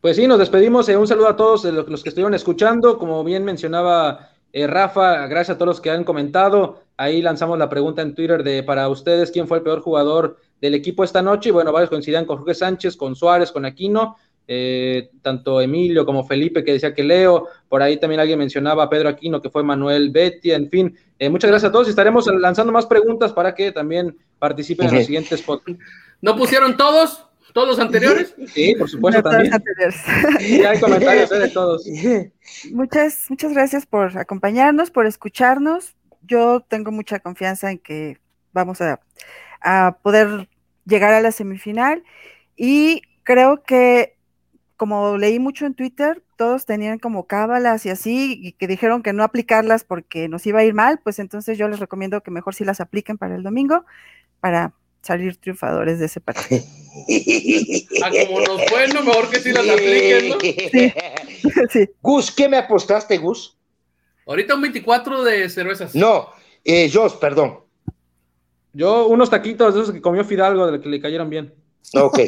Pues sí, nos despedimos. Eh, un saludo a todos los que estuvieron escuchando. Como bien mencionaba eh, Rafa, gracias a todos los que han comentado. Ahí lanzamos la pregunta en Twitter de para ustedes quién fue el peor jugador del equipo esta noche. Y bueno, varios coincidían con Jorge Sánchez, con Suárez, con Aquino. Eh, tanto Emilio como Felipe que decía que Leo, por ahí también alguien mencionaba a Pedro Aquino que fue Manuel Betty, en fin, eh, muchas gracias a todos y estaremos lanzando más preguntas para que también participen en los siguientes podcasts. ¿No pusieron todos? ¿Todos los anteriores? Sí, por supuesto también. Sí, hay comentarios ¿eh? de todos. Muchas, muchas gracias por acompañarnos, por escucharnos. Yo tengo mucha confianza en que vamos a, a poder llegar a la semifinal y creo que como leí mucho en Twitter, todos tenían como cábalas y así, y que dijeron que no aplicarlas porque nos iba a ir mal, pues entonces yo les recomiendo que mejor sí las apliquen para el domingo, para salir triunfadores de ese partido. ah, como nos fue, mejor que sí las apliquen, ¿no? Sí. Gus, ¿qué me apostaste, Gus? Ahorita un 24 de cervezas. No, eh, Jos, perdón. Yo unos taquitos de esos que comió Fidalgo, de los que le cayeron bien. Ok.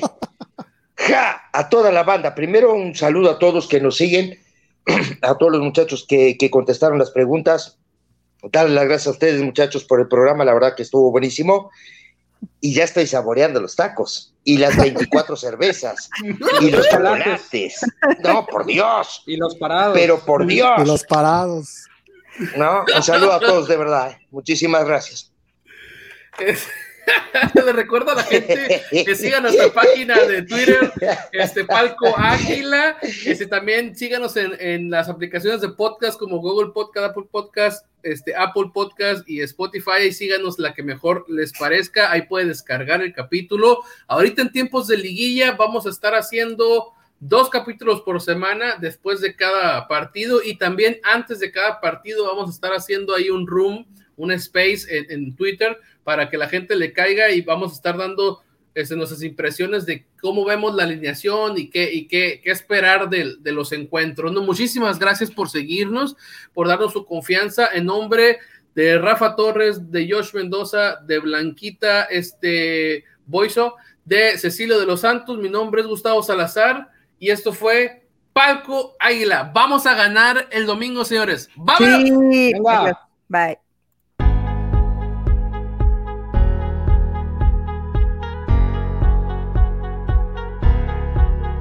¡Ja! A toda la banda. Primero un saludo a todos que nos siguen, a todos los muchachos que, contestaron las preguntas. Darles las gracias a ustedes, muchachos, por el programa. La verdad que estuvo buenísimo. Y ya estoy saboreando los tacos y las 24 cervezas y los chocolates. No, por Dios. Y los parados. Pero por Dios. Y los parados. No, un saludo a todos de verdad. Muchísimas gracias. Le recuerdo a la gente que siga nuestra página de Twitter, este Palco Águila. Este, también síganos en, las aplicaciones de podcast como Google Podcast, Apple Podcast, este, Apple Podcast y Spotify. Y síganos la que mejor les parezca. Ahí pueden descargar el capítulo. Ahorita en tiempos de liguilla vamos a estar haciendo dos capítulos por semana después de cada partido y también antes de cada partido vamos a estar haciendo ahí un room, un space en Twitter para que la gente le caiga y vamos a estar dando este, nuestras impresiones de cómo vemos la alineación y qué, y qué, qué esperar de, de, los encuentros. ¿no? Muchísimas gracias por seguirnos, por darnos su confianza en nombre de Rafa Torres, de Josh Mendoza, de Blanquita este, Boiso, de Cecilio de los Santos. Mi nombre es Gustavo Salazar y esto fue Palco Águila. Vamos a ganar el domingo, señores. ¡Vamos! Bye.